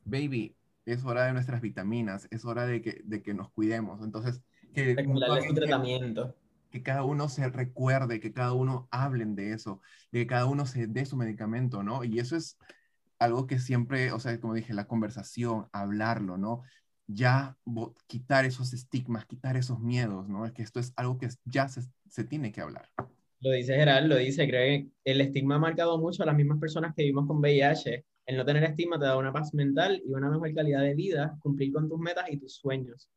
baby, es hora de nuestras vitaminas, es hora de que, de que nos cuidemos. Entonces, que, tratamiento. que cada uno se recuerde, que cada uno hablen de eso, de que cada uno se dé su medicamento, ¿no? Y eso es algo que siempre, o sea, como dije, la conversación, hablarlo, ¿no? Ya quitar esos estigmas, quitar esos miedos, ¿no? Es que esto es algo que ya se, se tiene que hablar. Lo dice Gerald, lo dice, creo que el estigma ha marcado mucho a las mismas personas que vivimos con VIH. El no tener estigma te da una paz mental y una mejor calidad de vida, cumplir con tus metas y tus sueños.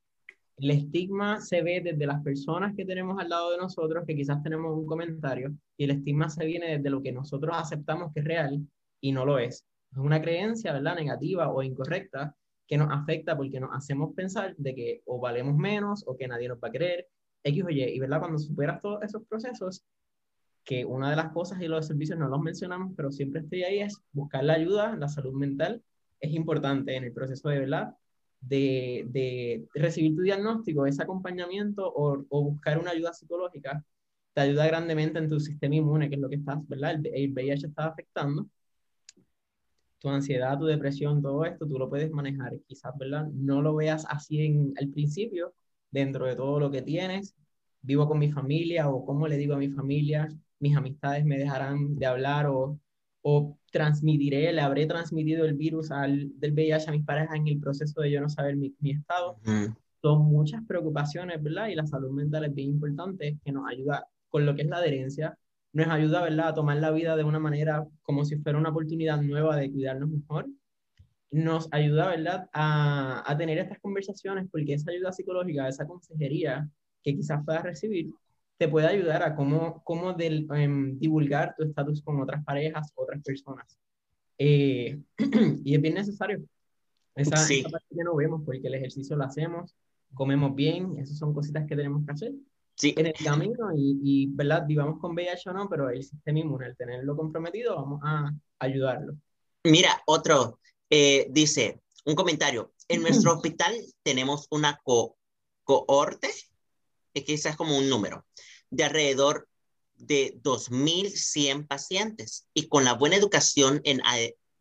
El estigma se ve desde las personas que tenemos al lado de nosotros, que quizás tenemos un comentario, y el estigma se viene desde lo que nosotros aceptamos que es real y no lo es. Es una creencia, ¿verdad? Negativa o incorrecta que nos afecta porque nos hacemos pensar de que o valemos menos o que nadie nos va a querer, X o Y. Y verdad, cuando superas todos esos procesos, que una de las cosas y los servicios no los mencionamos, pero siempre estoy ahí, es buscar la ayuda, la salud mental es importante en el proceso de verdad, de, de recibir tu diagnóstico, ese acompañamiento o, o, buscar una ayuda psicológica, te ayuda grandemente en tu sistema inmune, que es lo que estás, ¿verdad? El, el VIH está afectando tu ansiedad, tu depresión, todo esto, tú lo puedes manejar. Quizás, ¿verdad? No lo veas así en, al principio, dentro de todo lo que tienes. Vivo con mi familia o cómo le digo a mi familia, mis amistades me dejarán de hablar o, o transmitiré, le habré transmitido el virus al, del VIH a mis parejas en el proceso de yo no saber mi, mi estado. Son muchas preocupaciones, ¿verdad? Y la salud mental es bien importante, que nos ayuda con lo que es la adherencia, nos ayuda, ¿verdad?, a tomar la vida de una manera como si fuera una oportunidad nueva de cuidarnos mejor. Nos ayuda, ¿verdad?, a, a tener estas conversaciones porque esa ayuda psicológica, esa consejería que quizás puedas recibir, te puede ayudar a cómo, cómo del, em, divulgar tu estatus con otras parejas, otras personas. Eh, y es bien necesario. Esa, esa, parte que no vemos porque el ejercicio lo hacemos, comemos bien, esas son cositas que tenemos que hacer en el camino y, y, ¿verdad? Vivamos con VIH o no, pero el sistema inmune, al tenerlo comprometido, vamos a ayudarlo. Mira, otro, eh, dice, un comentario, en nuestro hospital tenemos una co cohorte, que quizás como un número, de alrededor de 2.100 pacientes y con la buena educación en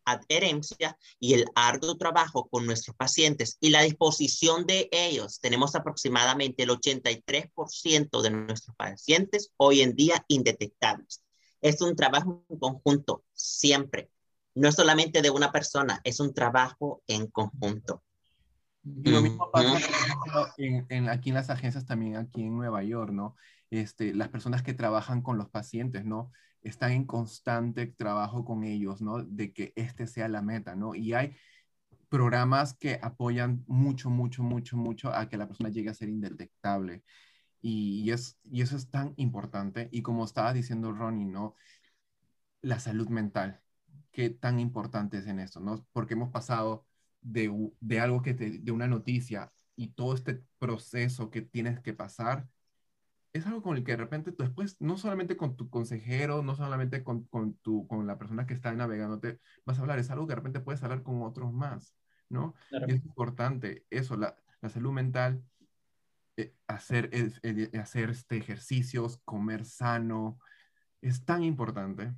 adherencia y el arduo trabajo con nuestros pacientes y la disposición de ellos, tenemos aproximadamente el 83% de nuestros pacientes hoy en día indetectables. Es un trabajo en conjunto, siempre. No es solamente de una persona, es un trabajo en conjunto. Y lo mismo pasa en, aquí en las agencias también, aquí en Nueva York, ¿no? Este, las personas que trabajan con los pacientes, ¿no? Están en constante trabajo con ellos, ¿no? De que este sea la meta, ¿no? Y hay programas que apoyan mucho, mucho, mucho, mucho a que la persona llegue a ser indetectable. Y, es, y eso es tan importante. Y como estaba diciendo Ronnie, ¿no? La salud mental, qué tan importante es en esto, ¿no? Porque hemos pasado de, de algo que de una noticia y todo este proceso que tienes que pasar es algo con el que de repente tú después, no solamente con tu consejero, no solamente con, con, tu, con la persona que está navegándote, vas a hablar, es algo que de repente puedes hablar con otros más, ¿no? Y es importante eso, la, la salud mental, eh, hacer, hacer este, ejercicios, comer sano, es tan importante.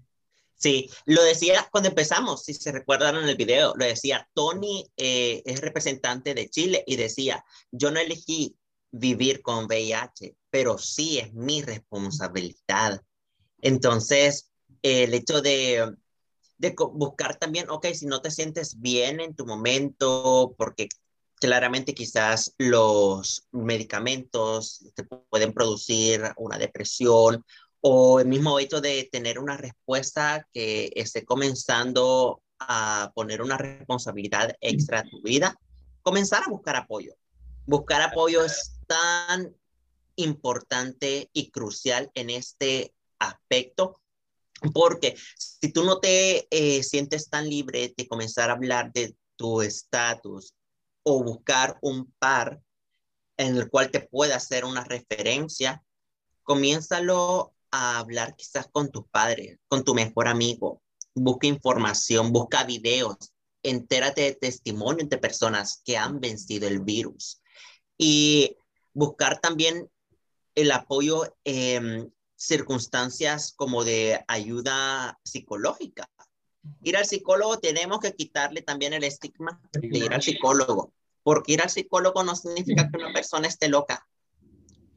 Sí, lo decía cuando empezamos, si se recuerdan en el video, lo decía, Tony eh, es representante de Chile y decía, yo no elegí vivir con VIH, pero sí es mi responsabilidad. Entonces, el hecho de, buscar también, ok, si no te sientes bien en tu momento, porque claramente quizás los medicamentos te pueden producir una depresión o el mismo hecho de tener una respuesta que esté comenzando a poner una responsabilidad extra a tu vida, comenzar a buscar apoyo. Buscar apoyo es tan importante y crucial en este aspecto porque si tú no te eh, sientes tan libre de comenzar a hablar de tu estatus o buscar un par en el cual te pueda hacer una referencia, comiénzalo a hablar quizás con tus padres, con tu mejor amigo. Busca información, busca videos, entérate de testimonios de personas que han vencido el virus. Y buscar también el apoyo en circunstancias como de ayuda psicológica. Ir al psicólogo, tenemos que quitarle también el estigma de ir al psicólogo, porque ir al psicólogo no significa que una persona esté loca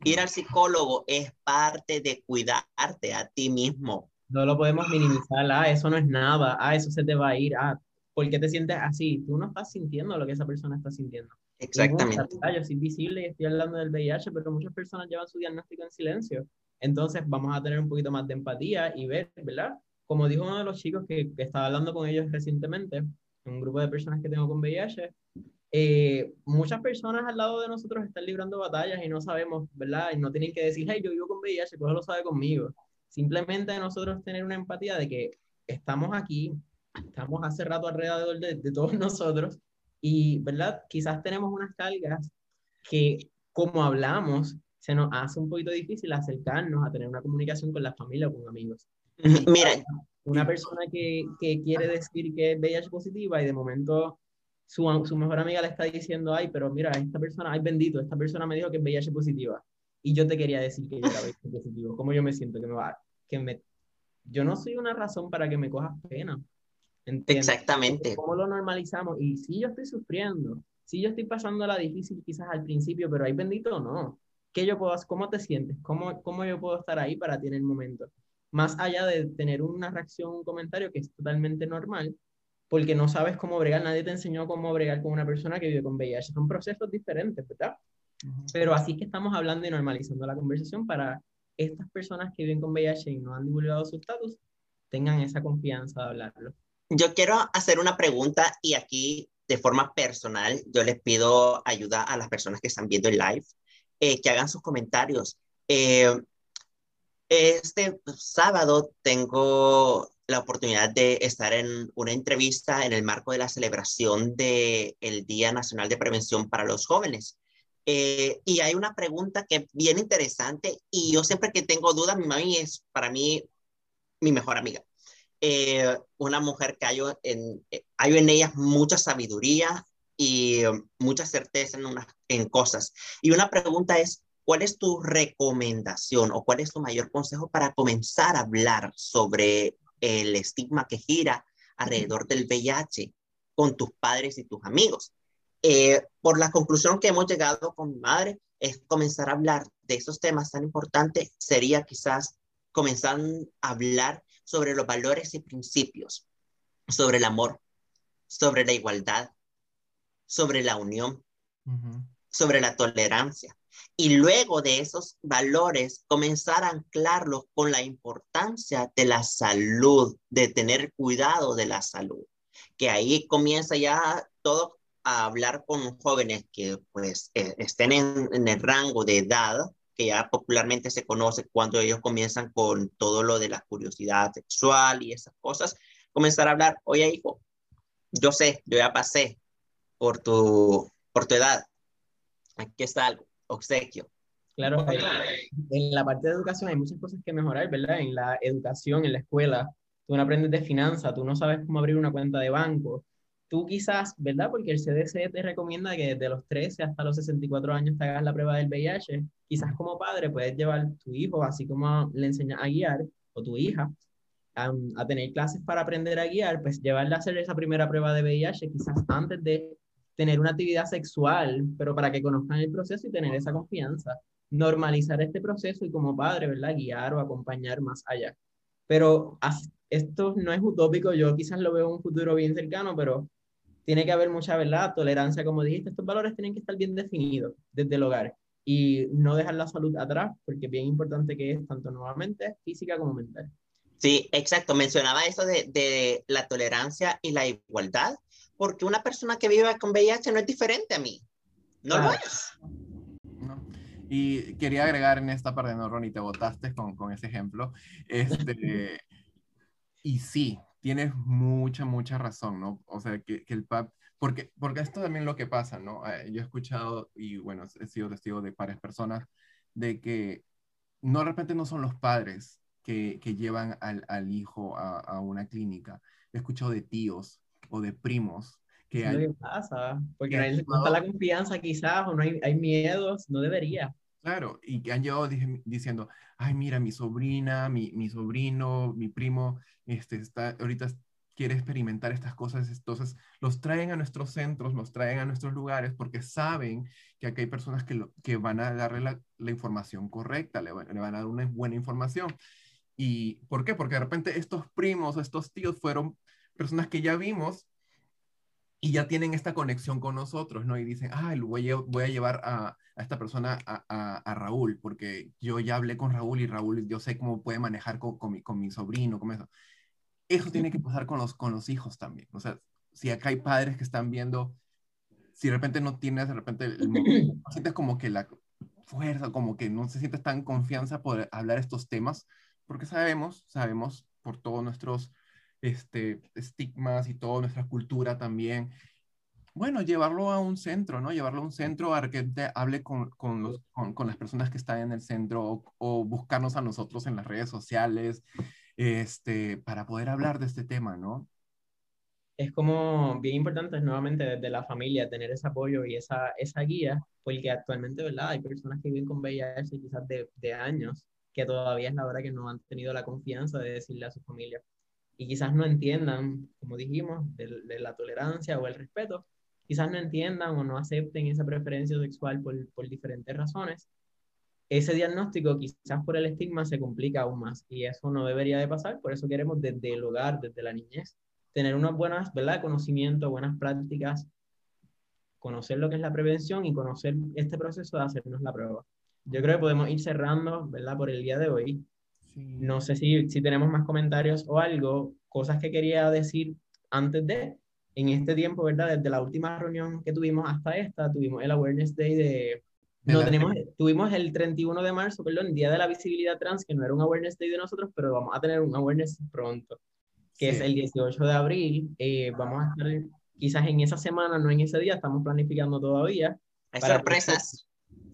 ir al psicólogo es parte de cuidarte a ti mismo. No lo podemos minimizar, ah, eso no es nada, ah, eso se te va a ir, ah, ¿por qué te sientes así? Tú no estás sintiendo lo que esa persona está sintiendo. Exactamente. Yo soy visible y estoy hablando del VIH, pero muchas personas llevan su diagnóstico en silencio. Entonces vamos a tener un poquito más de empatía y ver, ¿verdad? Como dijo uno de los chicos que, que estaba hablando con ellos recientemente, un grupo de personas que tengo con VIH, eh, muchas personas al lado de nosotros están librando batallas y no sabemos, ¿verdad? Y no tienen que decir, hey, yo vivo con VIH, pues lo sabe conmigo. Simplemente nosotros tener una empatía de que estamos aquí, estamos hace rato alrededor de, de todos nosotros y, ¿verdad? Quizás tenemos unas cargas que, como hablamos, se nos hace un poquito difícil acercarnos a tener una comunicación con la familia o con amigos. Mira, una persona que, que quiere decir que es VIH positiva y de momento su, su mejor amiga le está diciendo, ay, pero mira, esta persona, ay, bendito, esta persona me dijo que es VIH positiva. Y yo te quería decir que yo era VIH positivo. ¿Cómo yo me siento? Que me va, que me, yo no soy una razón para que me cojas pena. Exactamente. ¿Cómo lo normalizamos? Y si yo estoy sufriendo, si yo estoy pasando la difícil quizás al principio, pero ay, bendito, no. ¿Qué yo puedo, ¿Cómo te sientes? ¿Cómo, ¿Cómo yo puedo estar ahí para ti en el momento? Más allá de tener una reacción, un comentario que es totalmente normal, porque no sabes cómo bregar, nadie te enseñó cómo bregar con una persona que vive con VIH. Son procesos diferentes, ¿verdad? Pero así que estamos hablando y normalizando la conversación para estas personas que viven con VIH y no han divulgado su estatus, tengan esa confianza de hablarlo. Yo quiero hacer una pregunta y aquí de forma personal yo les pido ayuda a las personas que están viendo el live, eh, que hagan sus comentarios. Eh, este sábado tengo la oportunidad de estar en una entrevista en el marco de la celebración del el Día Nacional de Prevención para los Jóvenes. Eh, y hay una pregunta que es bien interesante y yo siempre que tengo dudas, mi mami es para mí mi mejor amiga. Eh, una mujer que hay en, hay en ella mucha sabiduría y mucha certeza en, en cosas. Y una pregunta es, ¿cuál es tu recomendación o cuál es tu mayor consejo para comenzar a hablar sobre el estigma que gira alrededor del VIH con tus padres y tus amigos. Eh, por la conclusión que hemos llegado con mi madre, es comenzar a hablar de esos temas tan importantes, sería quizás comenzar a hablar sobre los valores y principios, sobre el amor, sobre la igualdad, sobre la unión, sobre la tolerancia, y luego de esos valores comenzar a anclarlos con la importancia de la salud, de tener cuidado de la salud, que ahí comienza ya todo a hablar con jóvenes que pues eh, estén en, el rango de edad que ya popularmente se conoce cuando ellos comienzan con todo lo de la curiosidad sexual y esas cosas, comenzar a hablar, oye hijo, yo sé, yo ya pasé por tu, por tu edad, aquí está algo, obsequio. Claro, en la parte de educación hay muchas cosas que mejorar, ¿verdad? En la educación, en la escuela, tú no aprendes de finanzas, tú no sabes cómo abrir una cuenta de banco. Tú quizás, ¿verdad? Porque el CDC te recomienda que desde los 13 hasta los 64 años te hagas la prueba del VIH. Quizás como padre puedes llevar tu hijo, así como le enseñas a guiar, o tu hija, a, a, tener clases para aprender a guiar, pues llevarla a hacer esa primera prueba de VIH quizás antes de tener una actividad sexual, pero para que conozcan el proceso y tener esa confianza. Normalizar este proceso y como padre, ¿verdad? Guiar o acompañar más allá. Pero esto no es utópico, yo quizás lo veo en un futuro bien cercano, pero tiene que haber mucha verdad, tolerancia, como dijiste, estos valores tienen que estar bien definidos desde el hogar y no dejar la salud atrás, porque es bien importante que es tanto nuevamente física como mental. Sí, exacto. Mencionaba eso de, de, la tolerancia y la igualdad, porque una persona que vive con VIH no es diferente a mí. No lo es. Y quería agregar en esta parte, no, Ronnie, te votaste con, con ese ejemplo. Este, y sí, tienes mucha, mucha razón, ¿no? O sea, que, que el PAP, porque, porque esto también lo que pasa, ¿no? Eh, yo he escuchado, y bueno, he sido testigo de varias personas, de que no de repente no son los padres que, que llevan al, al hijo a, a, una clínica. He escuchado de tíos o de primos que hay... pasa, porque no, hay, no está la confianza quizás, o no hay, hay miedos, no debería. Claro, y que han llevado diciendo, ay, mira, mi sobrina, mi, mi sobrino, mi primo, este, está, ahorita quiere experimentar estas cosas, entonces los traen a nuestros centros, los traen a nuestros lugares porque saben que aquí hay personas que, lo, que van a darle la, la información correcta, le, le, van a dar una buena información. ¿Y por qué? Porque de repente estos primos estos tíos fueron personas que ya vimos y ya tienen esta conexión con nosotros, ¿no? Y dicen, ah, voy a, voy a llevar a, a esta persona a, a, a, Raúl, porque yo ya hablé con Raúl y Raúl, yo sé cómo puede manejar con, con, mi, con mi sobrino, con eso. Eso tiene que pasar con los, con los hijos también. O sea, si acá hay padres que están viendo, si de repente no tienes, de repente, el, no sientes como que la fuerza, como que no se sientes tan confianza por hablar estos temas, porque sabemos, sabemos por todos nuestros este, estigmas y toda nuestra cultura también. Bueno, llevarlo a un centro, ¿no? Llevarlo a un centro a que hable con, con, los, con, con, las personas que están en el centro o, o, buscarnos a nosotros en las redes sociales este, para poder hablar de este tema, ¿no? Es como bien importante nuevamente desde la familia tener ese apoyo y esa, esa guía, porque actualmente, ¿verdad? Hay personas que viven con VIH quizás de, de años, que todavía es la hora que no han tenido la confianza de decirle a su familia y quizás no entiendan, como dijimos, de, la tolerancia o el respeto, quizás no entiendan o no acepten esa preferencia sexual por, por diferentes razones, ese diagnóstico quizás por el estigma se complica aún más y eso no debería de pasar, por eso queremos desde el hogar, desde la niñez, tener unas buenas, ¿verdad? Conocimiento, buenas prácticas, conocer lo que es la prevención y conocer este proceso de hacernos la prueba. Yo creo que podemos ir cerrando, ¿verdad? Por el día de hoy. No sé si, si tenemos más comentarios o algo, cosas que quería decir antes de, en este tiempo, ¿verdad? Desde la última reunión que tuvimos hasta esta, tuvimos el Awareness Day de... de no, tenemos, tuvimos el 31 de marzo, perdón, Día de la Visibilidad Trans, que no era un Awareness Day de nosotros, pero vamos a tener un Awareness pronto, que sí. es el 18 de abril. Eh, vamos a estar quizás en esa semana, no en ese día, estamos planificando todavía. Hay sorpresas.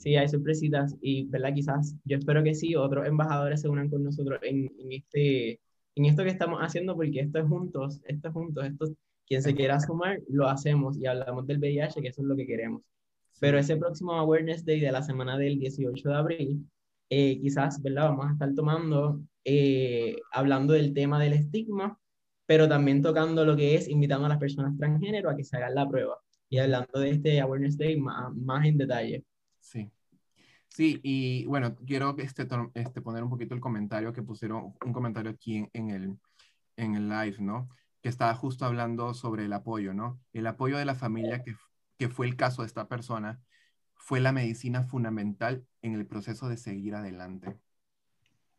Sí, hay sorpresitas y, ¿verdad? Quizás, yo espero que sí, otros embajadores se unan con nosotros en, en, este, en esto que estamos haciendo, porque esto es juntos, esto es juntos, esto, quien se quiera sumar, lo hacemos y hablamos del VIH, que eso es lo que queremos. Pero ese próximo Awareness Day de la semana del 18 de abril, eh, quizás, ¿verdad? Vamos a estar tomando, eh, hablando del tema del estigma, pero también tocando lo que es invitando a las personas transgénero a que se hagan la prueba y hablando de este Awareness Day más, más en detalle. Sí. Sí, y bueno, quiero este, este, poner un poquito el comentario que pusieron, un comentario aquí en, en, el, en el live, ¿no? Que estaba justo hablando sobre el apoyo, ¿no? El apoyo de la familia, que, que fue el caso de esta persona, fue la medicina fundamental en el proceso de seguir adelante.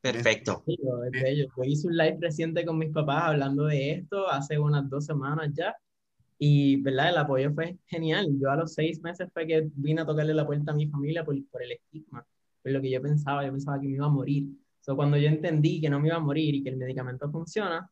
Perfecto. Yo hice un live reciente con mis papás hablando de esto hace unas dos semanas ya y, ¿verdad? El apoyo fue genial. Yo a los seis meses fue que vine a tocarle la puerta a mi familia por, por el estigma, por lo que yo pensaba. Yo pensaba que me iba a morir. So, cuando yo entendí que no me iba a morir y que el medicamento funciona,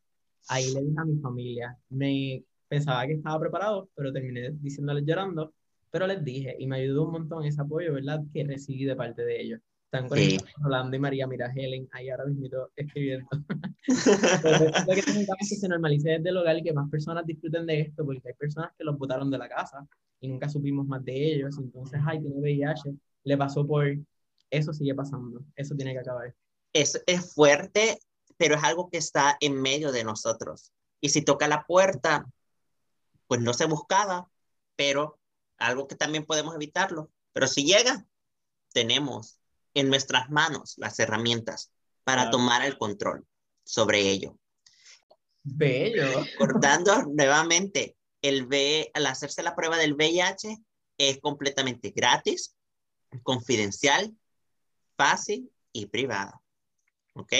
ahí le dije a mi familia. Me pensaba que estaba preparado, pero terminé diciéndoles llorando. Pero les dije, y me ayudó un montón ese apoyo, ¿verdad? Que recibí de parte de ellos. Están con sí. Rolando y María, mira, Helen, ahí ahora mismo escribiendo. Pero que necesitamos que se normalice desde el hogar y que más personas disfruten de esto, porque hay personas que los botaron de la casa y nunca supimos más de ellos. Entonces, ay, tiene VIH, le pasó por. Eso sigue pasando. Eso tiene que acabar. Es, es fuerte pero es algo que está en medio de nosotros. Y si toca la puerta, pues no se buscaba, pero algo que también podemos evitarlo. Pero si llega, tenemos en nuestras manos las herramientas para tomar el control sobre ello. Bello. Recordando nuevamente, el v, al hacerse la prueba del VIH es completamente gratis, confidencial, fácil y privada. ¿Ok?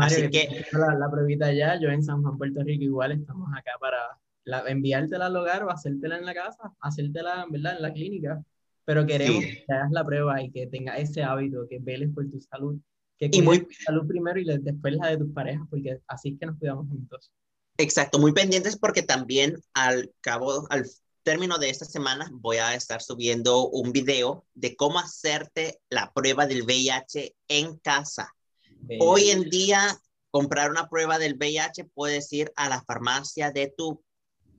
Así que... La, la pruebita ya, yo en San Juan, Puerto Rico, igual estamos acá para la, enviártela al hogar o hacértela en la casa, hacértela ¿verdad? en la clínica, pero queremos que hagas la prueba y que tengas ese hábito, que veles por tu salud, que cuides tu salud primero y después la de tus parejas, porque así es que nos cuidamos juntos. Exacto, muy pendientes porque también al cabo, al término de esta semana voy a estar subiendo un video de cómo hacerte la prueba del VIH en casa. Hoy en día, comprar una prueba del VIH puedes ir a la farmacia de tu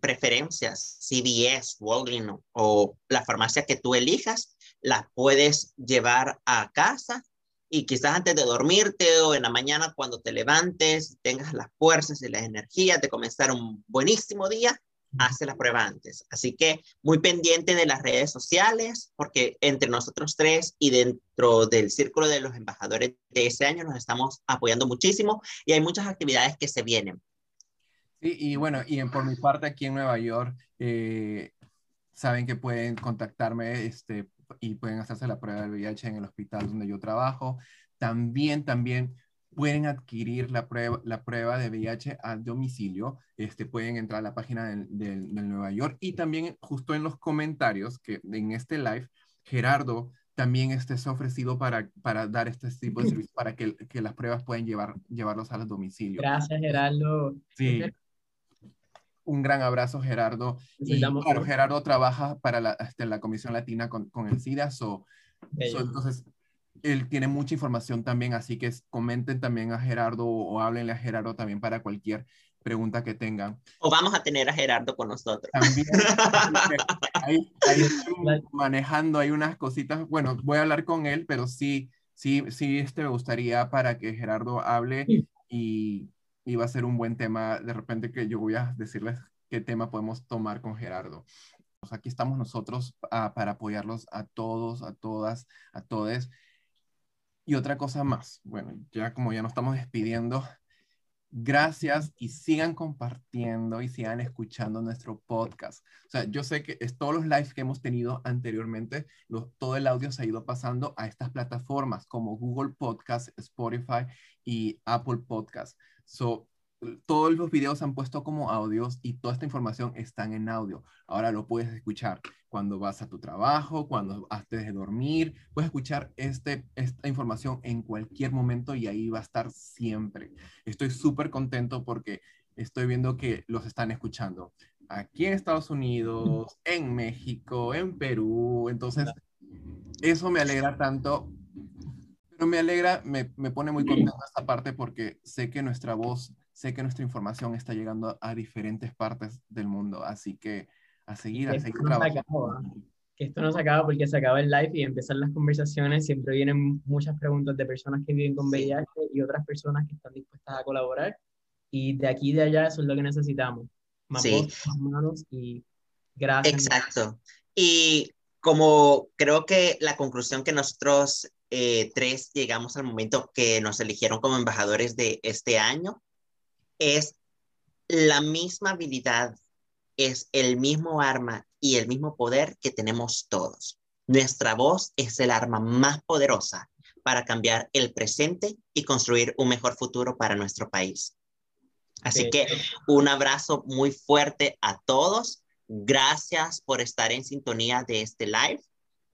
preferencias, CVS, Walgreens o la farmacia que tú elijas, las puedes llevar a casa y quizás antes de dormirte o en la mañana cuando te levantes, tengas las fuerzas y las energías de comenzar un buenísimo día, hace la prueba antes. Así que muy pendiente de las redes sociales, porque entre nosotros tres y dentro del círculo de los embajadores de ese año nos estamos apoyando muchísimo y hay muchas actividades que se vienen. Sí, y bueno, y por mi parte aquí en Nueva York, eh, saben que pueden contactarme este, y pueden hacerse la prueba del VIH en el hospital donde yo trabajo. También, también pueden adquirir la prueba, la prueba de VIH a domicilio. Este, pueden entrar a la página del, del, Nueva York y también justo en los comentarios que en este live, Gerardo también este, se ha ofrecido para, para dar este tipo de servicio para que, que las pruebas puedan llevar, llevarlos a los domicilios. Gracias, Gerardo. Sí. Un gran abrazo, Gerardo. Y claro, Gerardo trabaja para la, este, la Comisión Latina con, con el SIDA, so, entonces él tiene mucha información también, así que comenten también a Gerardo o, háblenle a Gerardo también para cualquier pregunta que tengan. O vamos a tener a Gerardo con nosotros. También ahí, manejando, hay unas cositas, bueno, voy a hablar con él, pero sí, sí, sí, este me gustaría para que Gerardo hable y, y va a ser un buen tema, de repente que yo voy a decirles qué tema podemos tomar con Gerardo. Pues aquí estamos nosotros ah, para apoyarlos a todos, a todas, a todes. Y otra cosa más, bueno, ya como ya nos estamos despidiendo, gracias y sigan compartiendo y sigan escuchando nuestro podcast. O sea, yo sé que es todos los lives que hemos tenido anteriormente, todo el audio se ha ido pasando a estas plataformas como Google Podcast, Spotify y Apple Podcast. So, todos los videos se han puesto como audios y toda esta información está en audio. Ahora lo puedes escuchar cuando vas a tu trabajo, cuando antes de dormir. Puedes escuchar este, esta información en cualquier momento y ahí va a estar siempre. Estoy súper contento porque estoy viendo que los están escuchando aquí en Estados Unidos, en México, en Perú. Entonces, eso me alegra tanto. Pero me alegra, me, me pone muy contento esta parte porque sé que nuestra voz sé que nuestra información está llegando a diferentes partes del mundo, así que a seguir, a seguir trabajando. que esto no se acaba porque se acaba el live y empiezan las conversaciones, siempre vienen muchas preguntas de personas que viven con VIH y otras personas que están dispuestas a colaborar y de aquí y de allá eso es lo que necesitamos. Más sí. más manos y gracias. Exacto. Y como creo que la conclusión que nosotros eh, tres llegamos al momento que nos eligieron como embajadores de este año es la misma habilidad, es el mismo arma y el mismo poder que tenemos todos. Nuestra voz es el arma más poderosa para cambiar el presente y construir un mejor futuro para nuestro país. Así que un abrazo muy fuerte a todos. Gracias por estar en sintonía de este live.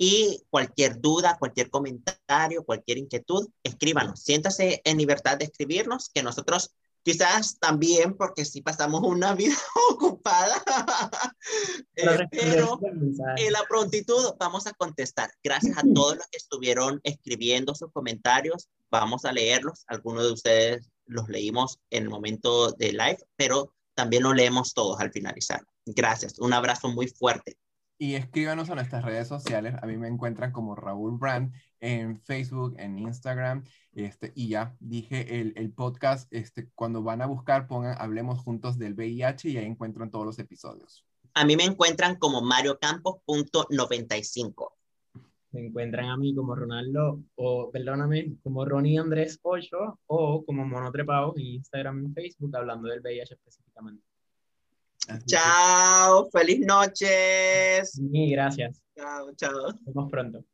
Y cualquier duda, cualquier comentario, cualquier inquietud, escríbanos. Siéntase en libertad de escribirnos, que nosotros Quizás también porque sí pasamos una vida ocupada, eh, pero en la prontitud vamos a contestar. Gracias a todos los que estuvieron escribiendo sus comentarios, vamos a leerlos. Algunos de ustedes los leímos en el momento de live, pero también los leemos todos al finalizar. Gracias, un abrazo muy fuerte. Y escríbanos a nuestras redes sociales. A mí me encuentran como Raúl Brand en Facebook, en Instagram. Este, y ya dije el, el, podcast, este, cuando van a buscar, pongan Hablemos Juntos del VIH y ahí encuentran todos los episodios. A mí me encuentran como mariocampos.95. Me encuentran a mí como Ronaldo, o perdóname, como Ronnie Andrés 8 o como Monotrepado en Instagram y Facebook, hablando del VIH específicamente. Chao, feliz noches. Sí, gracias. Chao, chao. Nos vemos pronto.